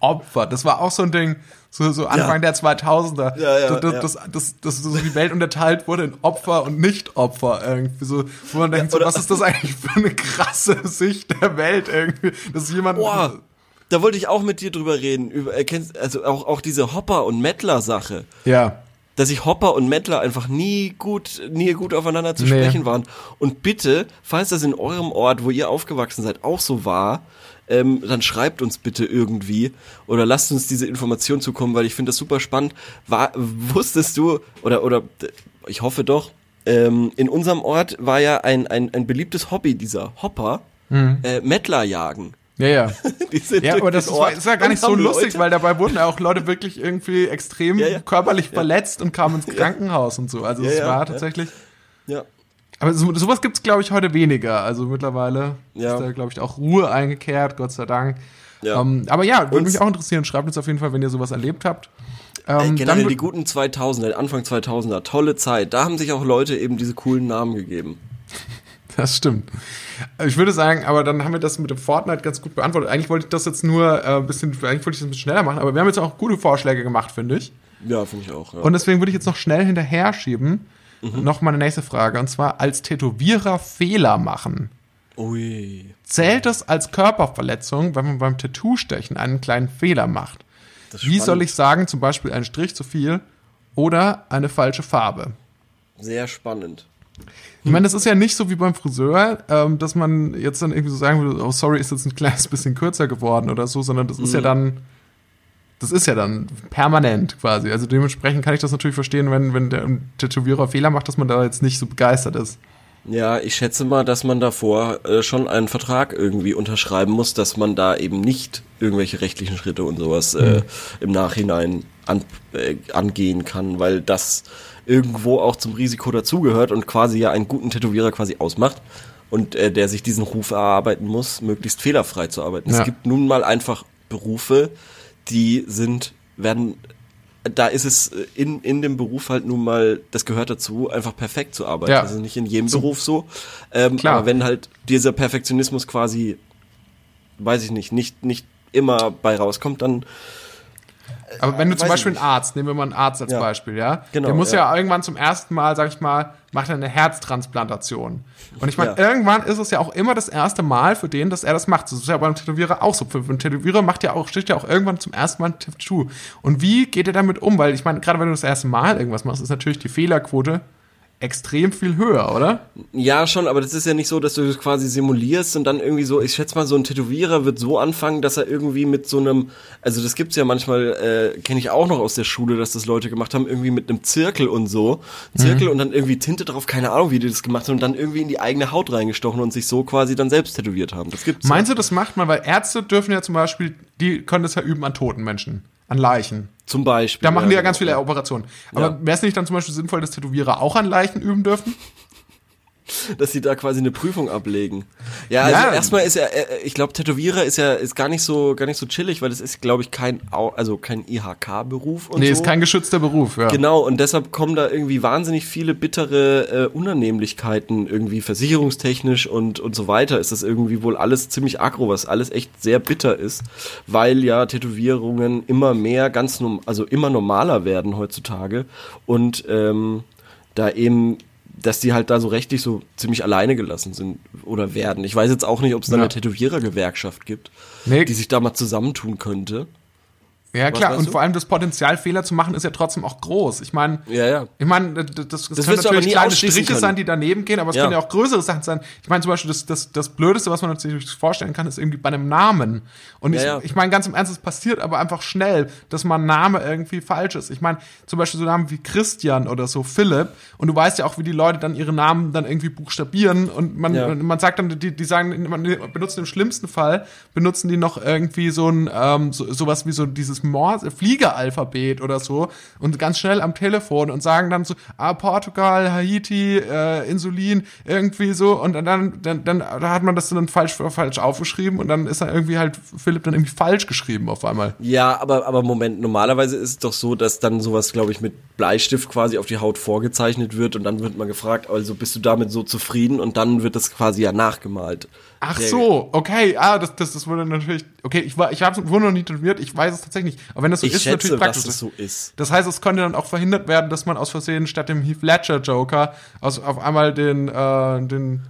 Opfer, das war auch so ein Ding, so, so Anfang ja. der 2000er, ja, ja, das, das, das, das, so die Welt unterteilt wurde in Opfer und Nicht-Opfer irgendwie so, wo man denkt, so, was ist das eigentlich für eine krasse Sicht der Welt irgendwie, dass jemand Boah, da wollte ich auch mit dir drüber reden, über, also auch, auch diese Hopper- und Mettler-Sache. Ja dass sich Hopper und Mettler einfach nie gut, nie gut aufeinander zu nee. sprechen waren. Und bitte, falls das in eurem Ort, wo ihr aufgewachsen seid, auch so war, ähm, dann schreibt uns bitte irgendwie oder lasst uns diese Information zukommen, weil ich finde das super spannend. War, wusstest du, oder, oder ich hoffe doch, ähm, in unserem Ort war ja ein, ein, ein beliebtes Hobby dieser Hopper, mhm. äh, Mettler jagen. Ja, ja. ja, aber das ist, ist, ja gar nicht so lustig, Leute. weil dabei wurden ja auch Leute wirklich irgendwie extrem ja, ja. körperlich verletzt und kamen ins Krankenhaus und so. Also es war tatsächlich. Ja. Aber so, sowas gibt's glaube ich, heute weniger. Also mittlerweile ist da, glaube ich, auch Ruhe eingekehrt, Gott sei Dank. Ja. Um, ähm, aber ja, würde mich auch interessieren. Schreibt uns auf jeden Fall, wenn ihr sowas erlebt habt. Ähm, generell die guten 2000er, Anfang 2000er, tolle Zeit. Da haben sich auch Leute eben diese coolen Namen gegeben. Das stimmt. Ich würde sagen, aber dann haben wir das mit dem Fortnite ganz gut beantwortet. Eigentlich wollte ich das jetzt nur äh, ein bisschen, eigentlich wollte ich das ein bisschen schneller machen, aber wir haben jetzt auch gute Vorschläge gemacht, finde ich. Ja, finde ich auch. Ja. Und deswegen würde ich jetzt noch schnell hinterher schieben. Mhm. Noch mal eine nächste Frage. Und zwar als Tätowierer Fehler machen. Ui. Zählt es als Körperverletzung, wenn man beim Tattoo-Stechen einen kleinen Fehler macht? Wie soll ich sagen, zum Beispiel ein Strich zu viel oder eine falsche Farbe? Sehr spannend. Ich meine, das ist ja nicht so wie beim Friseur, ähm, dass man jetzt dann irgendwie so sagen würde, oh sorry, ist jetzt ein kleines bisschen kürzer geworden oder so, sondern das mhm. ist ja mhm. dann, das ist ja dann permanent quasi. Also dementsprechend kann ich das natürlich verstehen, wenn, wenn der Tätowierer Fehler macht, dass man da jetzt nicht so begeistert ist. Ja, ich schätze mal, dass man davor äh, schon einen Vertrag irgendwie unterschreiben muss, dass man da eben nicht irgendwelche rechtlichen Schritte und sowas äh, mhm. im Nachhinein an, äh, angehen kann, weil das irgendwo auch zum Risiko dazugehört und quasi ja einen guten Tätowierer quasi ausmacht und äh, der sich diesen Ruf erarbeiten muss, möglichst fehlerfrei zu arbeiten. Ja. Es gibt nun mal einfach Berufe, die sind, werden da ist es äh, in, in dem Beruf halt nun mal, das gehört dazu, einfach perfekt zu arbeiten. Ja. Also nicht in jedem so. Beruf so. Ähm, Klar. Aber wenn halt dieser Perfektionismus quasi, weiß ich nicht, nicht, nicht immer bei rauskommt, dann aber wenn du zum Beispiel einen Arzt, nehmen wir mal einen Arzt als ja. Beispiel, ja? Genau, der muss ja. ja. irgendwann zum ersten Mal, sag ich mal, macht er eine Herztransplantation. Und ich meine, ja. irgendwann ist es ja auch immer das erste Mal für den, dass er das macht. Das ist ja beim Tätowierer auch so. Einen Tätowierer macht ja auch, steht ja auch irgendwann zum ersten Mal ein Tattoo. Und wie geht er damit um? Weil ich meine, gerade wenn du das erste Mal irgendwas machst, ist natürlich die Fehlerquote extrem viel höher, oder? Ja, schon, aber das ist ja nicht so, dass du das quasi simulierst und dann irgendwie so, ich schätze mal, so ein Tätowierer wird so anfangen, dass er irgendwie mit so einem, also das gibt's ja manchmal, äh, kenne ich auch noch aus der Schule, dass das Leute gemacht haben, irgendwie mit einem Zirkel und so. Zirkel mhm. und dann irgendwie Tinte drauf, keine Ahnung, wie die das gemacht haben und dann irgendwie in die eigene Haut reingestochen und sich so quasi dann selbst tätowiert haben. Das gibt's. Meinst ja. du, das macht man, weil Ärzte dürfen ja zum Beispiel, die können das ja üben an toten Menschen, an Leichen. Zum Beispiel. Da machen die ja ganz genau. viele Operationen. Aber ja. wäre es nicht dann zum Beispiel sinnvoll, dass Tätowierer auch an Leichen üben dürfen? dass sie da quasi eine Prüfung ablegen. Ja, also ja. erstmal ist ja, äh, ich glaube, Tätowierer ist ja ist gar nicht so gar nicht so chillig, weil es ist, glaube ich, kein also kein IHK-Beruf und nee, so. ist kein geschützter Beruf. Ja. Genau und deshalb kommen da irgendwie wahnsinnig viele bittere äh, Unannehmlichkeiten irgendwie versicherungstechnisch und und so weiter. Ist das irgendwie wohl alles ziemlich aggro, was alles echt sehr bitter ist, weil ja Tätowierungen immer mehr ganz also immer normaler werden heutzutage und ähm, da eben dass die halt da so rechtlich so ziemlich alleine gelassen sind oder werden. Ich weiß jetzt auch nicht, ob es da ja. eine Tätowierergewerkschaft gibt, nee. die sich da mal zusammentun könnte. Ja, klar, und du? vor allem das Potenzial, Fehler zu machen, ist ja trotzdem auch groß. Ich meine, ja, ja. ich meine, das, das, das können natürlich kleine Striche können. sein, die daneben gehen, aber es ja. können ja auch größere Sachen sein. Ich meine zum Beispiel, das, das, das Blödeste, was man natürlich vorstellen kann, ist irgendwie bei einem Namen. Und ich, ich meine, ganz im Ernst, es passiert aber einfach schnell, dass man Name irgendwie falsch ist. Ich meine, zum Beispiel so Namen wie Christian oder so, Philipp, und du weißt ja auch, wie die Leute dann ihre Namen dann irgendwie buchstabieren und man, man sagt dann, die, die sagen, man benutzt im schlimmsten Fall, benutzen die noch irgendwie so ein, ähm, so, sowas wie so dieses Morse, Fliegeralphabet oder so und ganz schnell am Telefon und sagen dann so, ah, Portugal, Haiti, äh, Insulin, irgendwie so und dann, dann, dann, dann da hat man das dann falsch, falsch aufgeschrieben und dann ist dann irgendwie halt Philipp dann irgendwie falsch geschrieben auf einmal. Ja, aber, aber Moment, normalerweise ist es doch so, dass dann sowas, glaube ich, mit Bleistift quasi auf die Haut vorgezeichnet wird und dann wird man gefragt, also bist du damit so zufrieden und dann wird das quasi ja nachgemalt. Ach so, okay, ah, das, das, das wurde natürlich, okay, ich war, ich habe wurde noch nie tätowiert, ich weiß es tatsächlich nicht. Aber wenn das so ich ist, schätze, natürlich praktisch. Dass es so ist. Das heißt, es konnte dann auch verhindert werden, dass man aus Versehen statt dem Heath Ledger Joker aus, auf einmal den, äh, den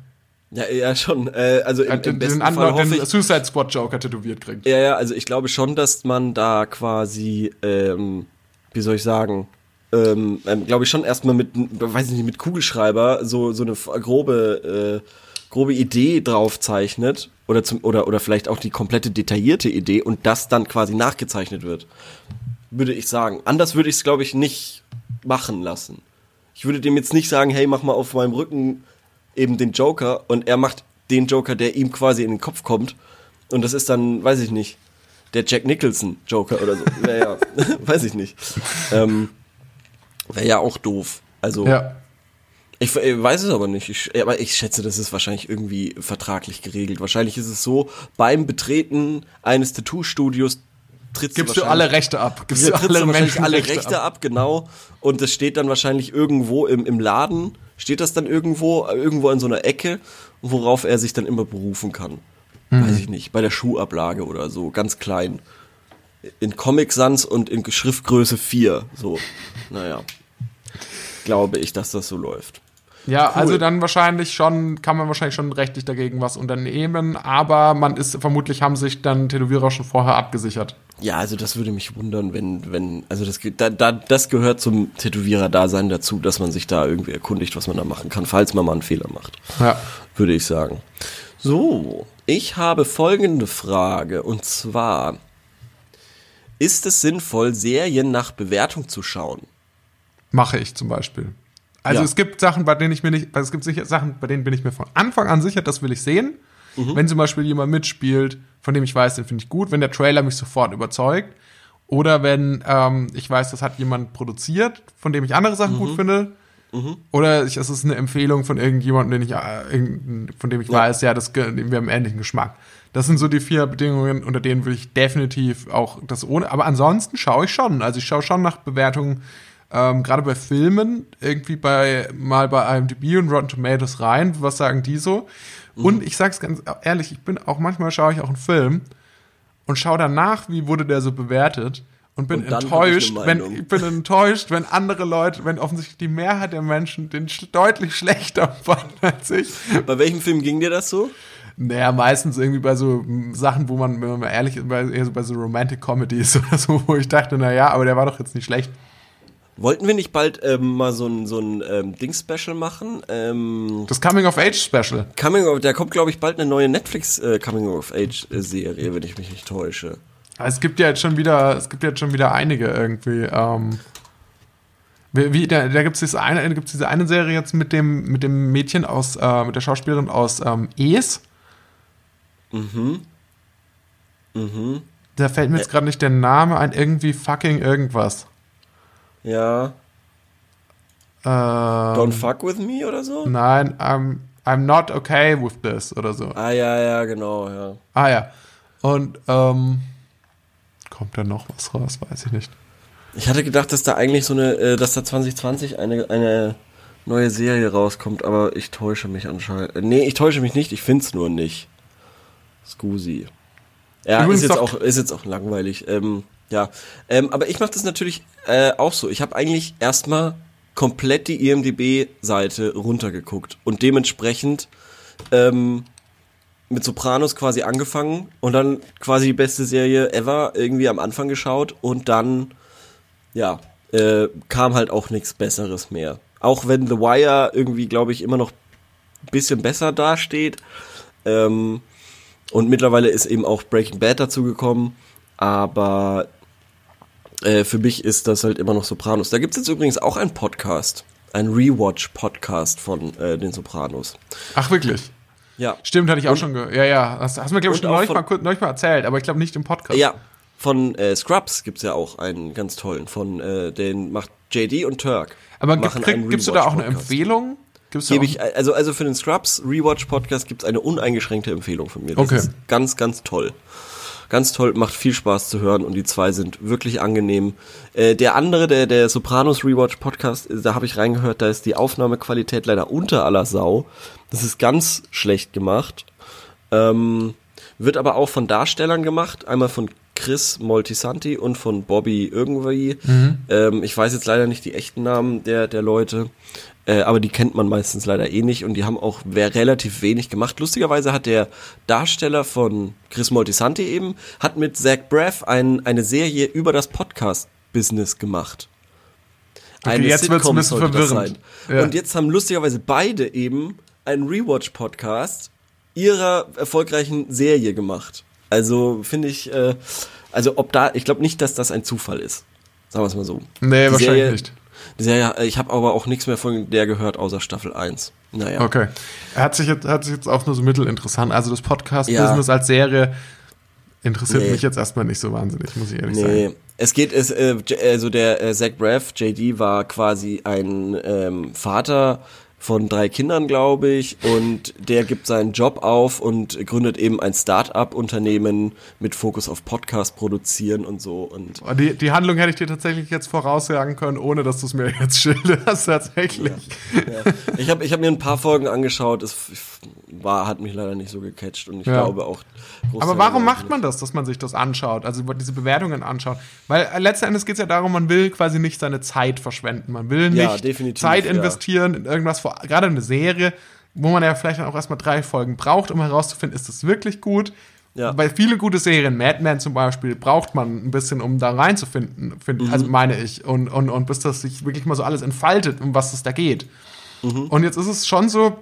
ja, ja, schon. Äh, also im, den, im besten den, Fall den ich, Suicide Squad Joker tätowiert kriegt. Ja, ja, also ich glaube schon, dass man da quasi, ähm, wie soll ich sagen, ähm, ähm, glaube ich schon erstmal mit, weiß ich nicht, mit Kugelschreiber so so eine grobe äh, grobe Idee draufzeichnet oder zum oder oder vielleicht auch die komplette detaillierte Idee und das dann quasi nachgezeichnet wird, würde ich sagen. Anders würde ich es glaube ich nicht machen lassen. Ich würde dem jetzt nicht sagen, hey, mach mal auf meinem Rücken eben den Joker und er macht den Joker, der ihm quasi in den Kopf kommt. Und das ist dann, weiß ich nicht, der Jack Nicholson Joker oder so. Wäre ja, weiß ich nicht. Ähm, Wäre ja auch doof. Also, Ja. Ich, ich weiß es aber nicht. Ich, aber ich schätze, das ist wahrscheinlich irgendwie vertraglich geregelt. Wahrscheinlich ist es so, beim Betreten eines Tattoo-Studios trittst Gibst du du alle Rechte ab. Gibst du alle Menschen alle Rechte, ab. genau. Und das steht dann wahrscheinlich irgendwo im, im Laden, steht das dann irgendwo, irgendwo in so einer Ecke, worauf er sich dann immer berufen kann. Mhm. Weiß ich nicht, bei der Schuhablage oder so, ganz klein. In Comic Sans und in Schriftgröße 4, so. Naja. Glaube ich, dass das so läuft. Ja, Cool. also dann wahrscheinlich schon, kann man wahrscheinlich schon rechtlich dagegen was unternehmen, aber man ist, vermutlich haben sich dann Tätowierer schon vorher abgesichert. Ja, also das würde mich wundern, wenn, wenn, also das, da, da, das gehört zum Tätowierer-Dasein dazu, dass man sich da irgendwie erkundigt, was man da machen kann, falls man mal einen Fehler macht. Ja. würde ich sagen. So, ich habe folgende Frage und zwar: Ist es sinnvoll, Serien nach Bewertung zu schauen? Mache ich zum Beispiel. Also Ja. es gibt Sachen, bei denen ich mir nicht, es gibt sicher Sachen, bei denen bin ich mir von Anfang an sicher, das will ich sehen. Mhm. Wenn zum Beispiel jemand mitspielt, von dem ich weiß, den finde ich gut, wenn der Trailer mich sofort überzeugt. Oder wenn ähm, ich weiß, das hat jemand produziert, von dem ich andere Sachen Mhm. gut finde. Oder ich, es ist eine Empfehlung von irgendjemandem, den ich, äh, von dem ich Ja. weiß, ja, das, wir haben ähnlichen Geschmack. Das sind so die vier Bedingungen, unter denen würde ich definitiv auch das ohne. Aber ansonsten schaue ich schon. Also ich schaue schon nach Bewertungen, ähm, gerade bei Filmen, irgendwie bei mal bei IMDb und Rotten Tomatoes rein. Was sagen die so? Mhm. Und ich sag's ganz ehrlich, ich bin auch manchmal schaue ich auch einen Film und schaue danach, wie wurde der so bewertet. Und bin Und ich enttäuscht, eine wenn ich bin enttäuscht, wenn andere Leute, wenn offensichtlich die Mehrheit der Menschen den sch- deutlich schlechter fanden als ich. Bei welchem Film ging dir das so? Naja, meistens irgendwie bei so mm, Sachen, wo man, wenn man mal ehrlich ist, bei, eher so bei so Romantic Comedies oder so, wo ich dachte, na ja, aber der war doch jetzt nicht schlecht. Wollten wir nicht bald ähm, mal so ein, so ein ähm, Ding-Special machen? Ähm, Das Coming of Age Special. Coming of, da kommt, glaube ich, bald eine neue Netflix äh, Coming of Age-Serie, wenn ich mich nicht täusche. Es gibt ja jetzt schon wieder, es gibt ja jetzt schon wieder einige irgendwie. Ähm, wie, wie, da da gibt es diese eine, gibt's diese eine Serie jetzt mit dem, mit dem Mädchen aus, äh, mit der Schauspielerin aus ähm, Es. Mhm. Mhm. Da fällt mir jetzt gerade nicht der Name ein, irgendwie fucking irgendwas. Ja. Ähm, Don't fuck with me oder so? Nein, I'm, I'm not okay with this oder so. Ah, ja, ja, genau, ja. Ah ja. Und ähm, kommt da noch was raus? Weiß ich nicht. Ich hatte gedacht, dass da eigentlich so eine, äh, dass da 2020 eine, eine neue Serie rauskommt, aber ich täusche mich anscheinend. Äh, Nee, ich täusche mich nicht, ich find's nur nicht. Scusi. Ja, Übrigens ist jetzt, auch, ist jetzt auch langweilig. Ähm, ja, ähm, aber ich mache das natürlich äh, auch so. Ich habe eigentlich erstmal komplett die IMDB-Seite runtergeguckt und dementsprechend ähm, mit Sopranos quasi angefangen und dann quasi die beste Serie ever irgendwie am Anfang geschaut und dann ja, äh, kam halt auch nichts Besseres mehr. Auch wenn The Wire irgendwie, glaube ich, immer noch ein bisschen besser dasteht. Ähm, und mittlerweile ist eben auch Breaking Bad dazu gekommen. Aber äh, für mich ist das halt immer noch Sopranos. Da gibt es jetzt übrigens auch einen Podcast. Ein Rewatch-Podcast von äh, den Sopranos. Ach, wirklich? Ja. Stimmt, hatte ich auch Und- schon gehört. Ja, ja. Hast, hast du mir, glaube ich, schon neulich von- mal, kurz- neulich mal erzählt, aber ich glaube nicht im Podcast. Ja, von äh, Scrubs gibt's ja auch einen ganz tollen. Von äh, den macht JD und Turk. aber gibt, einen gibst du da auch eine. Empfehlung? Gebe auch- ich, also, also für den Scrubs Rewatch Podcast gibt's eine uneingeschränkte Empfehlung von mir. Das Okay. ist ganz, ganz toll. Ganz toll, macht viel Spaß zu hören und die zwei sind wirklich angenehm. Äh, der andere, der, der Sopranos Rewatch Podcast, äh, da habe ich reingehört, da ist die Aufnahmequalität leider unter aller Sau. Das ist ganz schlecht gemacht. Ähm, wird aber auch von Darstellern gemacht, einmal von Chris Moltisanti und von Bobby irgendwie. Ähm, ich weiß jetzt leider nicht die echten Namen der, der Leute, äh, aber die kennt man meistens leider eh nicht und die haben auch relativ wenig gemacht. Lustigerweise hat der Darsteller von Chris Moltisanti eben, hat mit Zach Braff ein, eine Serie über das Podcast-Business gemacht. Okay, jetzt wird's ein bisschen verwirrend. sein. Ja. Und jetzt haben lustigerweise beide eben einen Rewatch-Podcast ihrer erfolgreichen Serie gemacht. Also finde ich, äh, also ob da, ich glaube nicht, dass das ein Zufall ist. Sagen wir es mal so. Nee, Die wahrscheinlich Serie, nicht. Serie, ich habe aber auch nichts mehr von der gehört, außer Staffel 1. Naja. Okay. Hat sich jetzt, hat sich jetzt auch nur so mittelinteressant. Also das Podcast-Business ja. als Serie interessiert nee. mich jetzt erstmal nicht so wahnsinnig, muss ich ehrlich nee. sagen. Es geht, es, äh, also der äh, Zach Braff, JD, war quasi ein ähm, Vater von drei Kindern, glaube ich, und der gibt seinen Job auf und gründet eben ein Start-up-Unternehmen mit Fokus auf Podcast produzieren und so. Und die, die Handlung hätte ich dir tatsächlich jetzt voraussagen können, ohne dass du es mir jetzt schilderst, tatsächlich. Ja, ja. Ich habe ich hab mir ein paar Folgen angeschaut, es war, hat mich leider nicht so gecatcht und ich ja. glaube auch. Aber warum macht man das, dass man sich das anschaut, also diese Bewertungen anschaut? Weil äh, letzten Endes geht es ja darum, man will quasi nicht seine Zeit verschwenden. Man will nicht Zeit investieren in irgendwas vor gerade eine Serie, wo man ja vielleicht auch erstmal drei Folgen braucht, um herauszufinden, ist das wirklich gut. Ja. Bei viele gute Serien, Mad Men zum Beispiel, braucht man ein bisschen, um da reinzufinden, find, mhm. also meine ich. Und, und, und bis das sich wirklich mal so alles entfaltet, um was es da geht. Mhm. Und jetzt ist es schon so,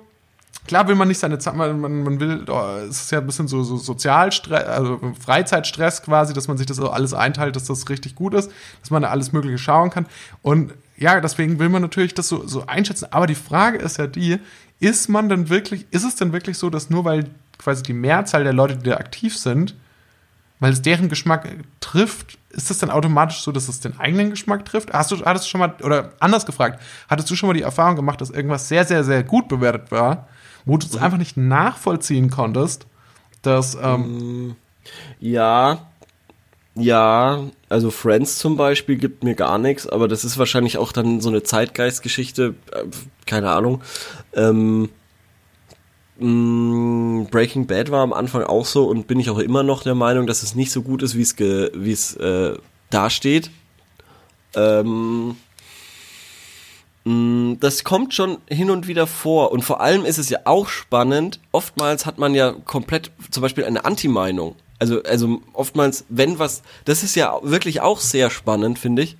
klar will man nicht seine Zeit, man, man will, oh, es ist ja ein bisschen so, so Sozialstress, also Freizeitstress quasi, dass man sich das so alles einteilt, dass das richtig gut ist, dass man da alles Mögliche schauen kann. Und ja, deswegen will man natürlich das so, so einschätzen. Aber die Frage ist ja die, ist man denn wirklich, ist es denn wirklich so, dass nur weil quasi die Mehrzahl der Leute, die da aktiv sind, weil es deren Geschmack trifft, ist das dann automatisch so, dass es den eigenen Geschmack trifft? Hast du, hattest du schon mal, oder anders gefragt, hattest du schon mal die Erfahrung gemacht, dass irgendwas sehr, sehr, sehr gut bewertet war, wo du es mhm. einfach nicht nachvollziehen konntest, dass, ähm, mm, ja, ja, also Friends zum Beispiel gibt mir gar nichts, aber das ist wahrscheinlich auch dann so eine Zeitgeistgeschichte, äh, keine Ahnung. Ähm, mm, Breaking Bad war am Anfang auch so und bin ich auch immer noch der Meinung, dass es nicht so gut ist, wie es äh, dasteht. Ähm, das kommt schon hin und wieder vor und vor allem ist es ja auch spannend. Oftmals hat man ja komplett zum Beispiel eine Anti-Meinung also, also oftmals, wenn was, das ist ja wirklich auch sehr spannend, finde ich.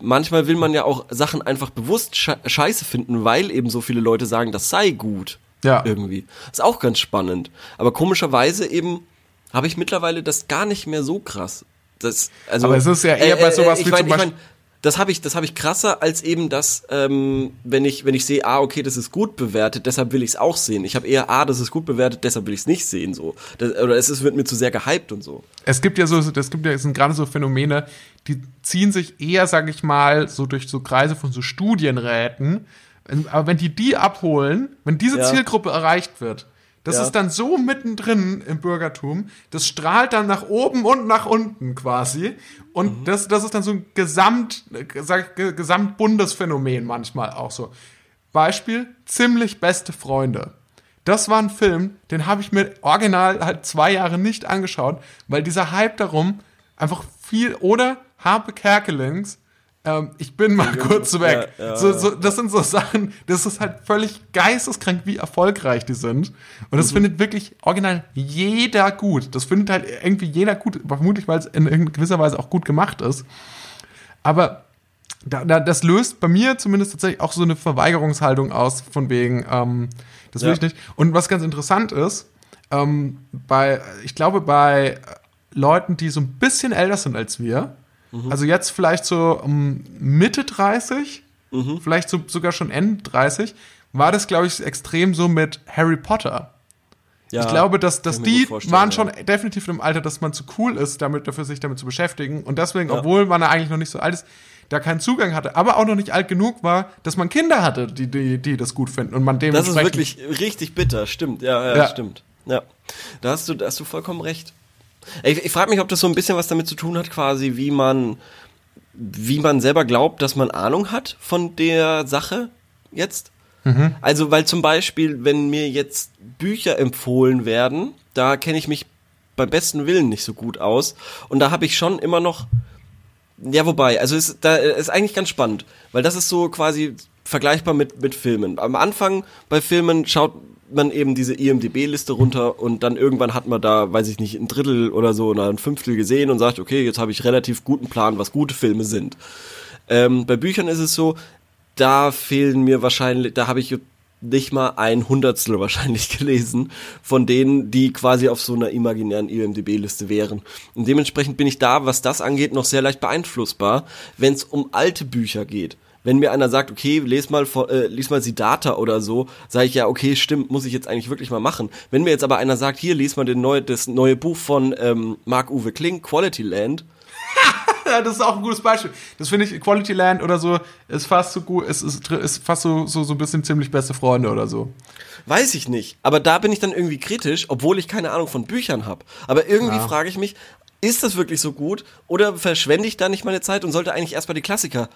Manchmal will man ja auch Sachen einfach bewusst scheiße finden, weil eben so viele Leute sagen, das sei gut. Ja. Irgendwie. ist auch ganz spannend. Aber komischerweise eben habe ich mittlerweile das gar nicht mehr so krass. Das, also, Aber es ist ja eher äh, bei sowas äh, wie mein, zum Beispiel. Ich mein, das habe ich, das habe ich krasser als eben das, ähm, wenn ich, wenn ich sehe, ah, okay, das ist gut bewertet, deshalb will ich es auch sehen. Ich habe eher, ah, das ist gut bewertet, deshalb will ich es nicht sehen, so. Das, oder es ist, wird mir zu sehr gehypt und so. Es gibt ja so, es gibt ja, es sind gerade so Phänomene, die ziehen sich eher, sag ich mal, so durch so Kreise von so Studienräten. Aber wenn die die abholen, wenn diese ja. Zielgruppe erreicht wird, das ja. ist dann so mittendrin im Bürgertum, das strahlt dann nach oben und nach unten quasi. Und mhm. das, das ist dann so ein Gesamt, sag, Gesamtbundesphänomen manchmal auch so. Beispiel, ziemlich beste Freunde. Das war ein Film, den habe ich mir original halt zwei Jahre nicht angeschaut, weil dieser Hype darum einfach viel, oder Harpe Kerkelings ähm, ich bin mal kurz weg. Ja, ja, so, so, das sind so Sachen, das ist halt völlig geisteskrank, wie erfolgreich die sind. Und das mhm. findet wirklich original jeder gut. Das findet halt irgendwie jeder gut, vermutlich, weil es in gewisser Weise auch gut gemacht ist. Aber da, da, das löst bei mir zumindest tatsächlich auch so eine Verweigerungshaltung aus, von wegen, ähm, das will ja. ich nicht. Und was ganz interessant ist, ähm, bei, ich glaube, bei Leuten, die so ein bisschen älter sind als wir, Mhm. Also jetzt vielleicht so Mitte 30, mhm. vielleicht so, sogar schon Ende 30, war das, glaube ich, extrem so mit Harry Potter. Ja, ich glaube, dass, dass die waren schon ja. definitiv im Alter, dass man zu cool ist, damit dafür sich damit zu beschäftigen. Und deswegen, ja. obwohl man eigentlich noch nicht so alt ist, da keinen Zugang hatte, aber auch noch nicht alt genug war, dass man Kinder hatte, die, die, die das gut finden und man dementsprechend. Das ist wirklich richtig bitter, stimmt, ja, ja, ja. stimmt. Ja. Da hast du, da hast du vollkommen recht. Ich, ich frage mich, ob das so ein bisschen was damit zu tun hat, quasi, wie man, wie man selber glaubt, dass man Ahnung hat von der Sache jetzt. Mhm. Also, weil zum Beispiel, wenn mir jetzt Bücher empfohlen werden, da kenne ich mich beim besten Willen nicht so gut aus. Und da habe ich schon immer noch. Ja, wobei, also ist, da ist eigentlich ganz spannend, weil das ist so quasi vergleichbar mit, mit Filmen. Am Anfang bei Filmen schaut man eben diese IMDB-Liste runter und dann irgendwann hat man da, weiß ich nicht, ein Drittel oder so oder ein Fünftel gesehen und sagt, okay, jetzt habe ich relativ guten Plan, was gute Filme sind. Ähm, bei Büchern ist es so, da fehlen mir wahrscheinlich, da habe ich nicht mal ein Hundertstel wahrscheinlich gelesen von denen, die quasi auf so einer imaginären IMDB-Liste wären. Und dementsprechend bin ich da, was das angeht, noch sehr leicht beeinflussbar, wenn es um alte Bücher geht Wenn mir einer sagt, okay, les mal, äh, lies mal Siddhartha oder so, sage ich ja, okay, stimmt, muss ich jetzt eigentlich wirklich mal machen. Wenn mir jetzt aber einer sagt, hier, lies mal den neu, das neue Buch von ähm, Marc-Uwe Kling, Quality Land, das ist auch ein gutes Beispiel. Das finde ich, Quality Land oder so, ist fast so gut, ist, ist, ist fast so, so, so ein bisschen ziemlich beste Freunde oder so. Weiß ich nicht. Aber da bin ich dann irgendwie kritisch, obwohl ich keine Ahnung von Büchern habe. Aber irgendwie ja. frage ich mich, ist das wirklich so gut? Oder verschwende ich da nicht meine Zeit und sollte eigentlich erstmal die Klassiker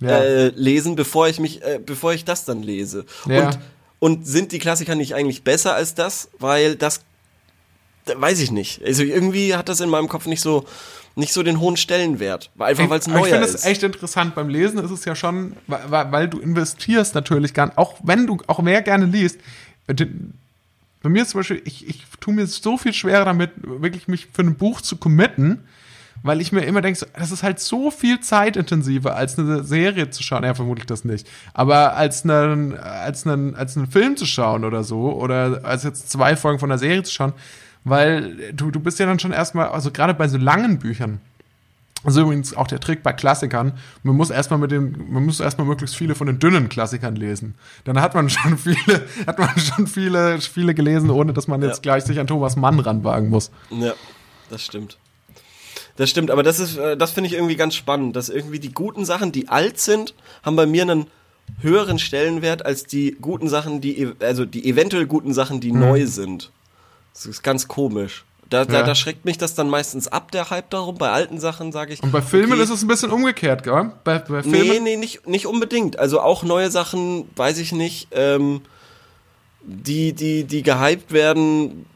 ja. äh, lesen, bevor ich mich, äh, bevor ich das dann lese? Ja. Und, und sind die Klassiker nicht eigentlich besser als das? Weil das weiß ich nicht. Also irgendwie hat das in meinem Kopf nicht so nicht so den hohen Stellenwert, einfach weil es neu ist. Ich finde es echt interessant beim Lesen ist es ja schon, weil, weil du investierst natürlich gern, auch wenn du auch mehr gerne liest. Bei mir zum Beispiel, ich, ich tue mir so viel schwerer damit, wirklich mich für ein Buch zu committen, weil ich mir immer denke, das ist halt so viel zeitintensiver, als eine Serie zu schauen. Ja, vermutlich das nicht. Aber als einen, als einen, als einen Film zu schauen oder so, oder als jetzt zwei Folgen von einer Serie zu schauen, weil du, du bist ja dann schon erstmal, also gerade bei so langen Büchern, also übrigens auch der Trick bei Klassikern, man muss erstmal mit den, man muss erstmal möglichst viele von den dünnen Klassikern lesen. Dann hat man schon viele, hat man schon viele, viele gelesen, ohne dass man jetzt ja. gleich sich an Thomas Mann ranwagen muss. Ja, das stimmt. Das stimmt, aber das ist, äh, das finde ich irgendwie ganz spannend, dass irgendwie die guten Sachen, die alt sind, haben bei mir einen höheren Stellenwert als die guten Sachen, die, also die eventuell guten Sachen, die mhm. neu sind. Das ist ganz komisch. Da, da, ja. da, schreckt mich das dann meistens ab, der Hype darum. Bei alten Sachen sage ich. Und bei Filmen okay, ist es ein bisschen umgekehrt, gell? Bei, bei Filmen? Nee, nee, nicht, nicht unbedingt. Also auch neue Sachen, weiß ich nicht, ähm, die, die, die gehypt werden.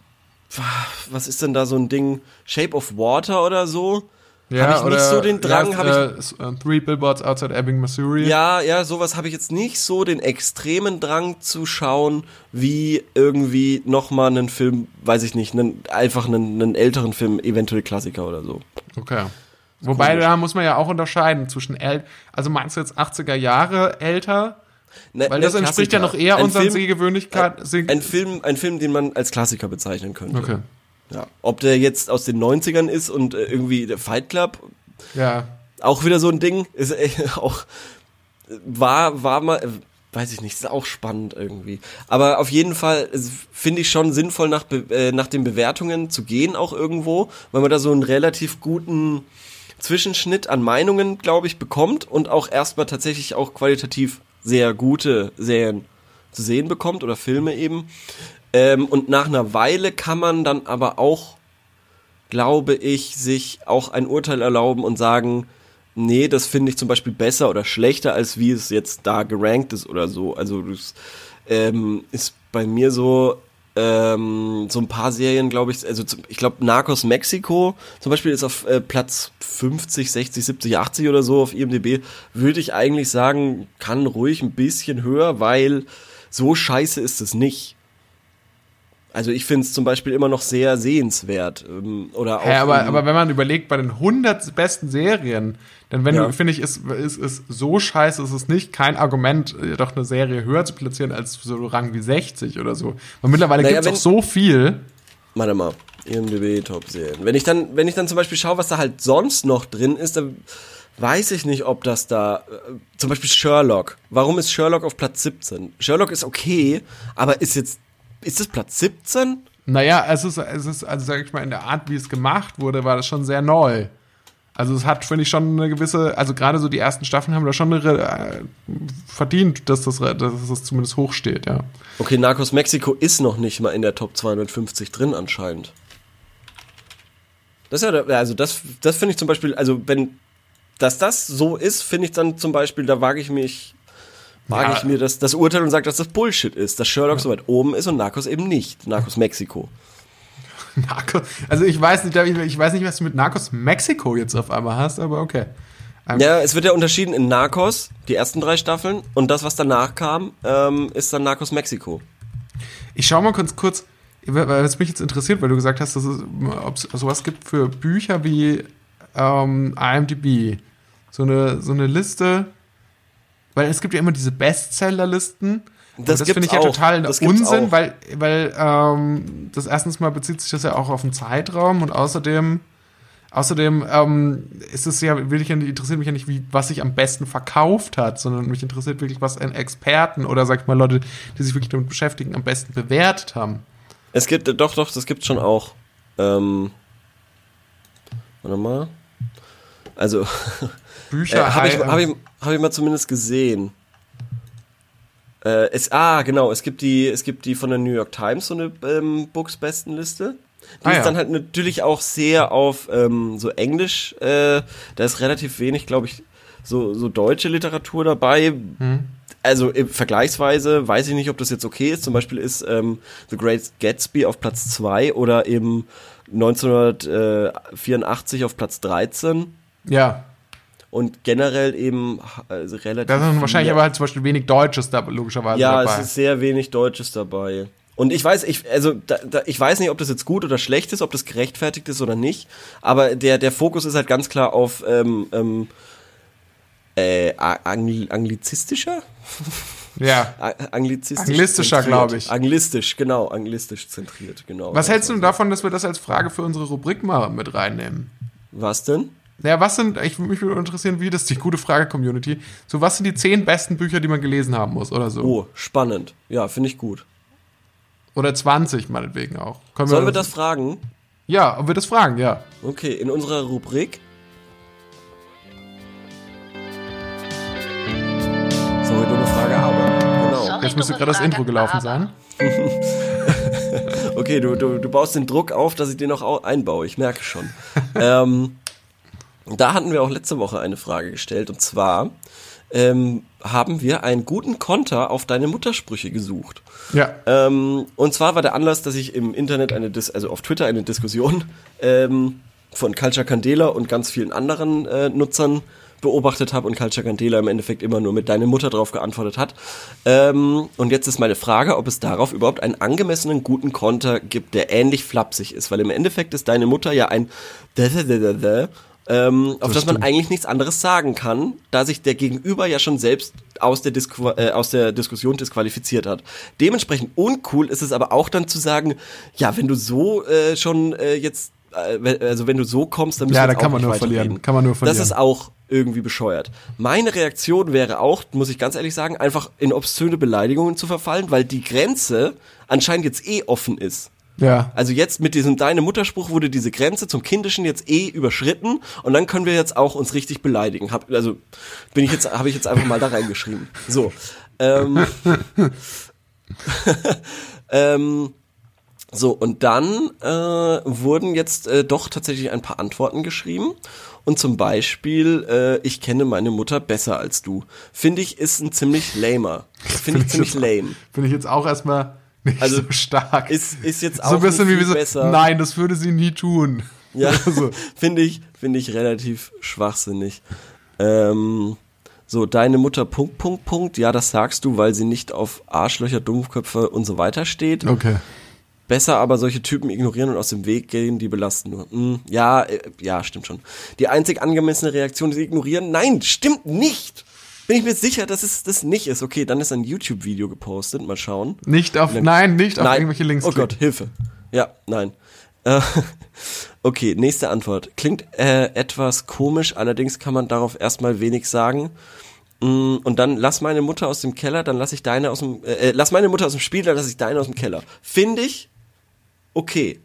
Was ist denn da so ein Ding? Shape of Water oder so? Ja, habe ich oder, nicht so den Drang. Ja, hab ich, uh, Three Billboards Outside Ebbing, Missouri. Ja, ja, sowas habe ich jetzt nicht so den extremen Drang zu schauen, wie irgendwie nochmal einen Film, weiß ich nicht, einen, einfach einen, einen älteren Film, eventuell Klassiker oder so. Okay. Wobei, Komisch. da muss man ja auch unterscheiden zwischen äl also meinst du jetzt 80er Jahre älter? Ne, Weil das entspricht Klassiker. ja noch eher unseren Sehgewöhnlichkeiten. Ein, ein, Film, ein Film, den man als Klassiker bezeichnen könnte. Okay. Ja. Ob der jetzt aus den 90ern ist und äh, irgendwie der Fight Club. Ja. Auch wieder so ein Ding. Ist äh, auch, war, war mal, äh, weiß ich nicht, ist auch spannend irgendwie. Aber auf jeden Fall finde ich schon sinnvoll, nach, äh, nach den Bewertungen zu gehen, auch irgendwo, weil man da so einen relativ guten Zwischenschnitt an Meinungen, glaube ich, bekommt und auch erstmal tatsächlich auch qualitativ sehr gute Serien zu sehen bekommt oder Filme eben. Ähm, und nach einer Weile kann man dann aber auch, glaube ich, sich auch ein Urteil erlauben und sagen, nee, das finde ich zum Beispiel besser oder schlechter, als wie es jetzt da gerankt ist oder so. Also das ähm, ist bei mir so, ähm, so ein paar Serien, glaube ich, also ich glaube Narcos Mexico zum Beispiel ist auf äh, Platz 50, 60, 70, 80 oder so auf IMDb, würde ich eigentlich sagen, kann ruhig ein bisschen höher, weil so scheiße ist es nicht. Also ich finde es zum Beispiel immer noch sehr sehenswert. Ähm, oder auch ja, aber, aber wenn man überlegt, bei den 100 besten Serien, dann wenn ja. du, finde ich, ist, ist, ist so scheiße, ist es nicht kein Argument, äh, doch eine Serie höher zu platzieren als so Rang wie 60 oder so. Weil mittlerweile naja, gibt es auch so viel. Warte mal, IMDb Top-Serien. Wenn ich dann, wenn ich dann zum Beispiel schaue, was da halt sonst noch drin ist, dann weiß ich nicht, ob das da, äh, zum Beispiel Sherlock. Warum ist Sherlock auf Platz 17? Sherlock ist okay, aber ist jetzt ist das Platz 17? Naja, es ist, es ist, also sag ich mal, in der Art, wie es gemacht wurde, war das schon sehr neu. Also es hat, finde ich, schon eine gewisse, also gerade so die ersten Staffeln haben da schon eine, äh, verdient, dass das, dass das zumindest hoch steht, ja. Okay, Narcos Mexiko ist noch nicht mal in der Top 250 drin anscheinend. Das ist ja, also das, das finde ich zum Beispiel, also wenn, dass das so ist, finde ich dann zum Beispiel, da wage ich mich wage ja. ich mir das, das Urteil und sage, dass das Bullshit ist, dass Sherlock ja. so weit oben ist und Narcos eben nicht. Narcos Mexiko. Narcos, also ich weiß nicht, ich weiß nicht, was du mit Narcos Mexiko jetzt auf einmal hast, aber okay. Um, ähm, ja, es wird ja unterschieden in Narcos, die ersten drei Staffeln, und das, was danach kam, ähm, ist dann Narcos Mexiko. Ich schau mal kurz, kurz, weil es mich jetzt interessiert, weil du gesagt hast, dass es ob es sowas gibt für Bücher wie ähm, IMDb. So eine, so eine Liste weil es gibt ja immer diese Bestsellerlisten. Das, das finde ich ja auch. total Unsinn, weil, weil ähm, das erstens mal bezieht sich das ja auch auf den Zeitraum und außerdem Außerdem ähm, ist es ja, will ich ja, interessiert mich ja nicht, wie, was sich am besten verkauft hat, sondern mich interessiert wirklich, was ein Experten oder sag ich mal Leute, die sich wirklich damit beschäftigen, am besten bewertet haben. Es gibt, doch, doch, das gibt schon auch. Ähm, warte mal. Also, Bücher äh, habe ich, hab ich, hab ich mal zumindest gesehen. Äh, es, ah, genau, es gibt die, es gibt die von der New York Times, so eine ähm, Books-Bestenliste. Die ah, ist ja. dann halt natürlich auch sehr auf ähm, so Englisch, äh, da ist relativ wenig, glaube ich, so, so deutsche Literatur dabei. Hm. Also vergleichsweise weiß ich nicht, ob das jetzt okay ist. Zum Beispiel ist ähm, The Great Gatsby auf Platz 2 oder eben 1984 auf Platz 13. Ja. Und generell eben also relativ. Da sind wahrscheinlich aber halt zum Beispiel wenig Deutsches da logischerweise ja, dabei. Ja, es ist sehr wenig Deutsches dabei. Und ich weiß, ich, also, da, da, ich weiß nicht, ob das jetzt gut oder schlecht ist, ob das gerechtfertigt ist oder nicht. Aber der, der Fokus ist halt ganz klar auf ähm, ähm, äh, Angl anglizistischer? Ja. Anglizistisch Anglistischer, glaube ich. Anglistisch, genau, anglistisch zentriert, genau. Was hältst du davon, dass wir das als Frage für unsere Rubrik mal mit reinnehmen? Was denn? Ja, was sind, ich mich würde interessieren, wie das ist die gute Frage, Community. So, was sind die zehn besten Bücher, die man gelesen haben muss oder so? Oh, spannend. Ja, finde ich gut. Oder 20 meinetwegen auch. Können Sollen wir das, wir das fragen? Ja, ob wir das fragen, ja. Okay, in unserer Rubrik. Sorry, dumme Frage, aber. Genau. Sorry, Jetzt müsste gerade das Intro gelaufen sein. okay, du, du, du baust den Druck auf, dass ich den noch einbaue. Ich merke schon. ähm, da hatten wir auch letzte Woche eine Frage gestellt und zwar ähm, haben wir einen guten Konter auf deine Muttersprüche gesucht. Ja. Ähm, und zwar war der Anlass, dass ich im Internet eine, Dis also auf Twitter eine Diskussion ähm, von Culture Candela und ganz vielen anderen äh, Nutzern beobachtet habe und Culture Candela im Endeffekt immer nur mit deine Mutter drauf geantwortet hat. Ähm, und jetzt ist meine Frage, ob es darauf überhaupt einen angemessenen guten Konter gibt, der ähnlich flapsig ist, weil im Endeffekt ist deine Mutter ja ein ähm, auf das, das man eigentlich nichts anderes sagen kann, da sich der Gegenüber ja schon selbst aus der, Disku äh, aus der Diskussion disqualifiziert hat. Dementsprechend uncool ist es aber auch dann zu sagen, ja, wenn du so äh, schon äh, jetzt, äh, also wenn du so kommst, dann müssen ja, da kann man nur verlieren. Kann man nur verlieren. Das ist auch irgendwie bescheuert. Meine Reaktion wäre auch, muss ich ganz ehrlich sagen, einfach in obszöne Beleidigungen zu verfallen, weil die Grenze anscheinend jetzt eh offen ist. Ja. Also jetzt mit diesem deine Mutterspruch wurde diese Grenze zum Kindischen jetzt eh überschritten und dann können wir jetzt auch uns richtig beleidigen. Hab, also bin ich jetzt habe ich jetzt einfach mal da reingeschrieben. So. Ähm, ähm, so und dann äh, wurden jetzt äh, doch tatsächlich ein paar Antworten geschrieben und zum Beispiel äh, ich kenne meine Mutter besser als du. Finde ich ist ein ziemlich lamer. Finde ich ziemlich lame. Finde ich jetzt auch erstmal nicht also so stark. Ist, ist jetzt auch so ein bisschen wie so, besser. Nein, das würde sie nie tun. Ja, also. finde ich, finde ich relativ schwachsinnig. Ähm, so, deine Mutter, Punkt, Punkt, Punkt. Ja, das sagst du, weil sie nicht auf Arschlöcher, Dummköpfe und so weiter steht. Okay. Besser aber solche Typen ignorieren und aus dem Weg gehen, die belasten nur. Hm, ja, äh, ja, stimmt schon. Die einzig angemessene Reaktion ist ignorieren. Nein, stimmt nicht bin ich mir sicher, dass es das nicht ist. Okay, dann ist ein YouTube-Video gepostet. Mal schauen. Nicht auf, dann, nein, nicht auf nein. irgendwelche Links. Oh klicken. Gott, Hilfe. Ja, nein. Äh, okay, nächste Antwort. Klingt äh, etwas komisch, allerdings kann man darauf erstmal wenig sagen. Mm, und dann lass meine Mutter aus dem Keller, dann lass ich deine aus dem, äh, äh lass meine Mutter aus dem Spiel, dann lass ich deine aus dem Keller. Finde ich okay.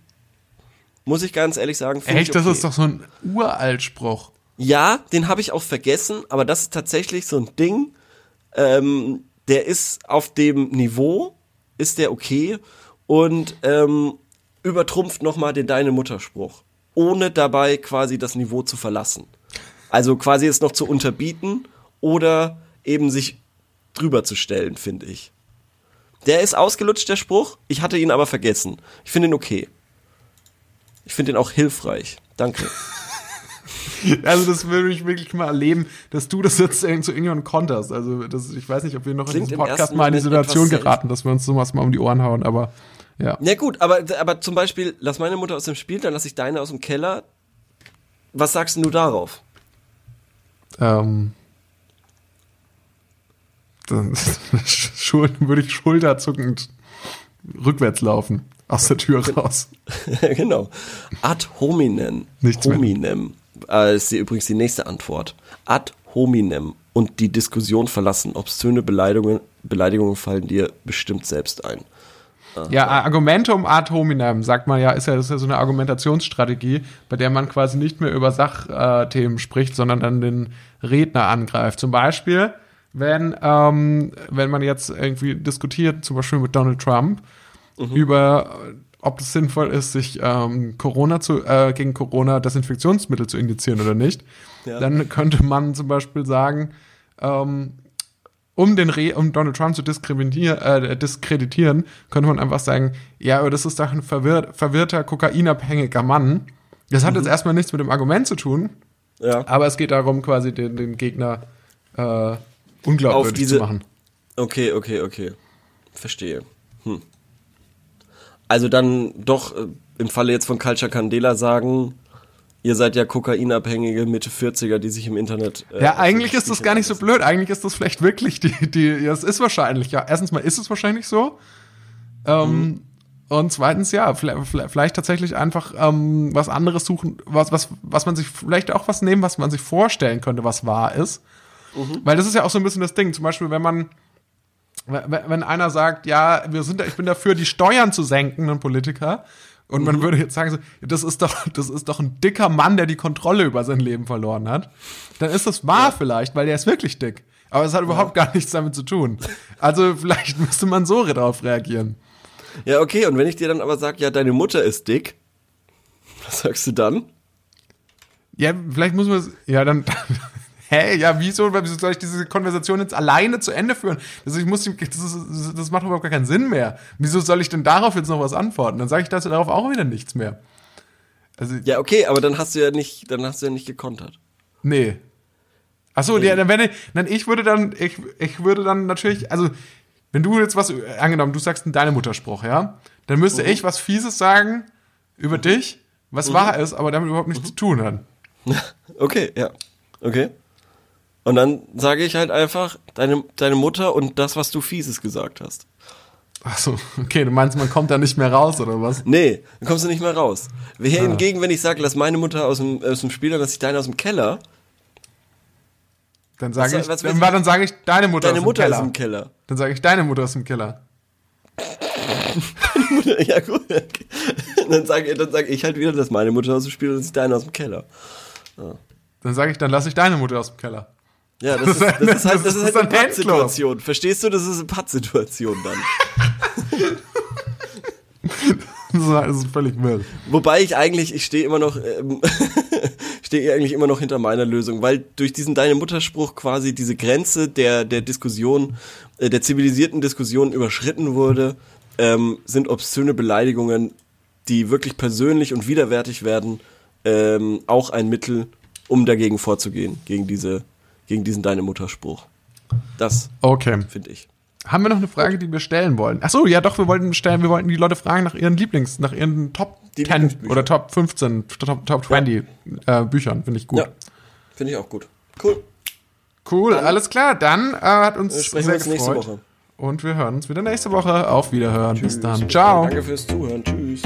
Muss ich ganz ehrlich sagen. Echt, okay. das ist doch so ein Uraltspruch. Ja, den habe ich auch vergessen, aber das ist tatsächlich so ein Ding, ähm, der ist auf dem Niveau, ist der okay und ähm, übertrumpft nochmal den Deine Mutterspruch, ohne dabei quasi das Niveau zu verlassen. Also quasi es noch zu unterbieten oder eben sich drüber zu stellen, finde ich. Der ist ausgelutscht, der Spruch. Ich hatte ihn aber vergessen. Ich finde ihn okay. Ich finde ihn auch hilfreich. Danke. Also das würde ich wirklich mal erleben, dass du das jetzt zu irgendjemandem konterst. Also das, ich weiß nicht, ob wir noch Klingt in diesem Podcast mal in die Situation geraten, dass wir uns sowas mal um die Ohren hauen, aber ja. Ja gut, aber, aber zum Beispiel, lass meine Mutter aus dem Spiel, dann lass ich deine aus dem Keller. Was sagst du darauf? Ähm, dann würde ich schulterzuckend rückwärts laufen. aus der Tür raus. genau. Ad hominem. Nichts mehr. Äh, ist die, übrigens die nächste Antwort. Ad hominem und die Diskussion verlassen. Obszöne Beleidigungen, Beleidigungen fallen dir bestimmt selbst ein. Ja, Argumentum ad hominem, sagt man ja, ist ja, ist ja so eine Argumentationsstrategie, bei der man quasi nicht mehr über Sachthemen spricht, sondern dann den Redner angreift. Zum Beispiel, wenn, ähm, wenn man jetzt irgendwie diskutiert, zum Beispiel mit Donald Trump, über ob es sinnvoll ist, sich ähm, Corona zu, äh, gegen Corona Desinfektionsmittel zu injizieren oder nicht, Ja. dann könnte man zum Beispiel sagen, ähm, um den Re um Donald Trump zu diskreditieren, äh, diskreditieren, könnte man einfach sagen, ja, aber das ist doch ein verwirr verwirrter, kokainabhängiger Mann. Das hat jetzt erstmal nichts mit dem Argument zu tun, Ja. aber es geht darum, quasi den, den Gegner äh, unglaubwürdig Auf diese- zu machen. Okay, okay, okay. Verstehe. Also dann doch äh, im Falle jetzt von Culture Candela sagen, ihr seid ja kokainabhängige Mitte 40er, die sich im Internet. äh, Ja, eigentlich ist das gar nicht so blöd. Eigentlich ist das vielleicht wirklich die, die, ja, es ist wahrscheinlich, ja. Erstens mal ist es wahrscheinlich so. Ähm, Und zweitens, ja, vielleicht, vielleicht tatsächlich einfach ähm, was anderes suchen, was, was, was man sich, vielleicht auch was nehmen, was man sich vorstellen könnte, was wahr ist. Weil das ist ja auch so ein bisschen das Ding. Zum Beispiel, wenn man, wenn einer sagt, ja, wir sind, ich bin dafür, die Steuern zu senken, ein Politiker, und man würde jetzt sagen, so, das ist doch, das ist doch ein dicker Mann, der die Kontrolle über sein Leben verloren hat, dann ist das wahr vielleicht, weil der ist wirklich dick. Aber es hat überhaupt gar nichts damit zu tun. Also vielleicht müsste man so darauf reagieren. Ja, okay, und wenn ich dir dann aber sage, ja, deine Mutter ist dick, was sagst du dann? Ja, vielleicht muss man es, ja, dann, hä, ja, wieso, wieso soll ich diese Konversation jetzt alleine zu Ende führen? Also ich muss, das, ist, das macht überhaupt gar keinen Sinn mehr. Wieso soll ich denn darauf jetzt noch was antworten? Dann sage ich dazu darauf auch wieder nichts mehr. Also, Ja, okay, aber dann hast du ja nicht, dann hast du ja nicht gekontert. nee. Achso, ja, dann wenn ich, dann ich würde dann, ich, ich würde dann natürlich, also, wenn du jetzt was, angenommen, du sagst einen deine Mutterspruch, ja, dann müsste ich was Fieses sagen über dich, was wahr ist, aber damit überhaupt nichts zu tun hat. Okay, ja. Okay. Und dann sage ich halt einfach, deine, deine Mutter und das, was du Fieses gesagt hast. Achso, okay, du meinst, man kommt da nicht mehr raus, oder was? Nee, dann kommst du nicht mehr raus. Hier hingegen, wenn ich sage, lass meine Mutter aus dem, aus dem Spiel, dann lass ich deine aus dem Keller. Dann sage ich, was dann, dann sage ich deine Mutter Deine aus dem Mutter Keller. ist im Keller. Dann sage ich deine Mutter aus dem Keller. ja, gut. Dann sage dann sag ich halt wieder, dass meine Mutter aus dem Spiel und lass ich deine aus dem Keller. Dann sage ich, dann lasse ich deine Mutter aus dem Keller. Ja, das ist, das ist halt, das ist halt ein eine. Pattsituation. Verstehst du? Das ist eine Pattsituation dann. Das ist- völlig wirr. Wobei ich eigentlich, ich stehe immer noch, ähm, stehe eigentlich immer noch hinter meiner Lösung, weil durch diesen deine Mutterspruch quasi diese Grenze der der Diskussion, äh, der zivilisierten Diskussion überschritten wurde, ähm, sind obszöne Beleidigungen, die wirklich persönlich und widerwärtig werden, ähm, auch ein Mittel, um dagegen vorzugehen, gegen diese, gegen diesen deine Mutterspruch. Das Okay. finde ich. Haben wir noch eine Frage, die wir stellen wollen? Achso, ja doch, wir wollten stellen, wir wollten die Leute fragen nach ihren Lieblings, nach ihren Top Die 10 Lieblingsbücher. oder Top 15, Top, Top 20 äh, Büchern. Finde ich gut. Ja, finde ich auch gut. Cool. Cool, alles klar. Dann äh, hat uns sprechen sehr wir uns nächste gefreut. Woche. Und wir hören uns wieder nächste Woche. Auf Wiederhören. Bis dann. Ciao. Danke fürs Zuhören. Tschüss.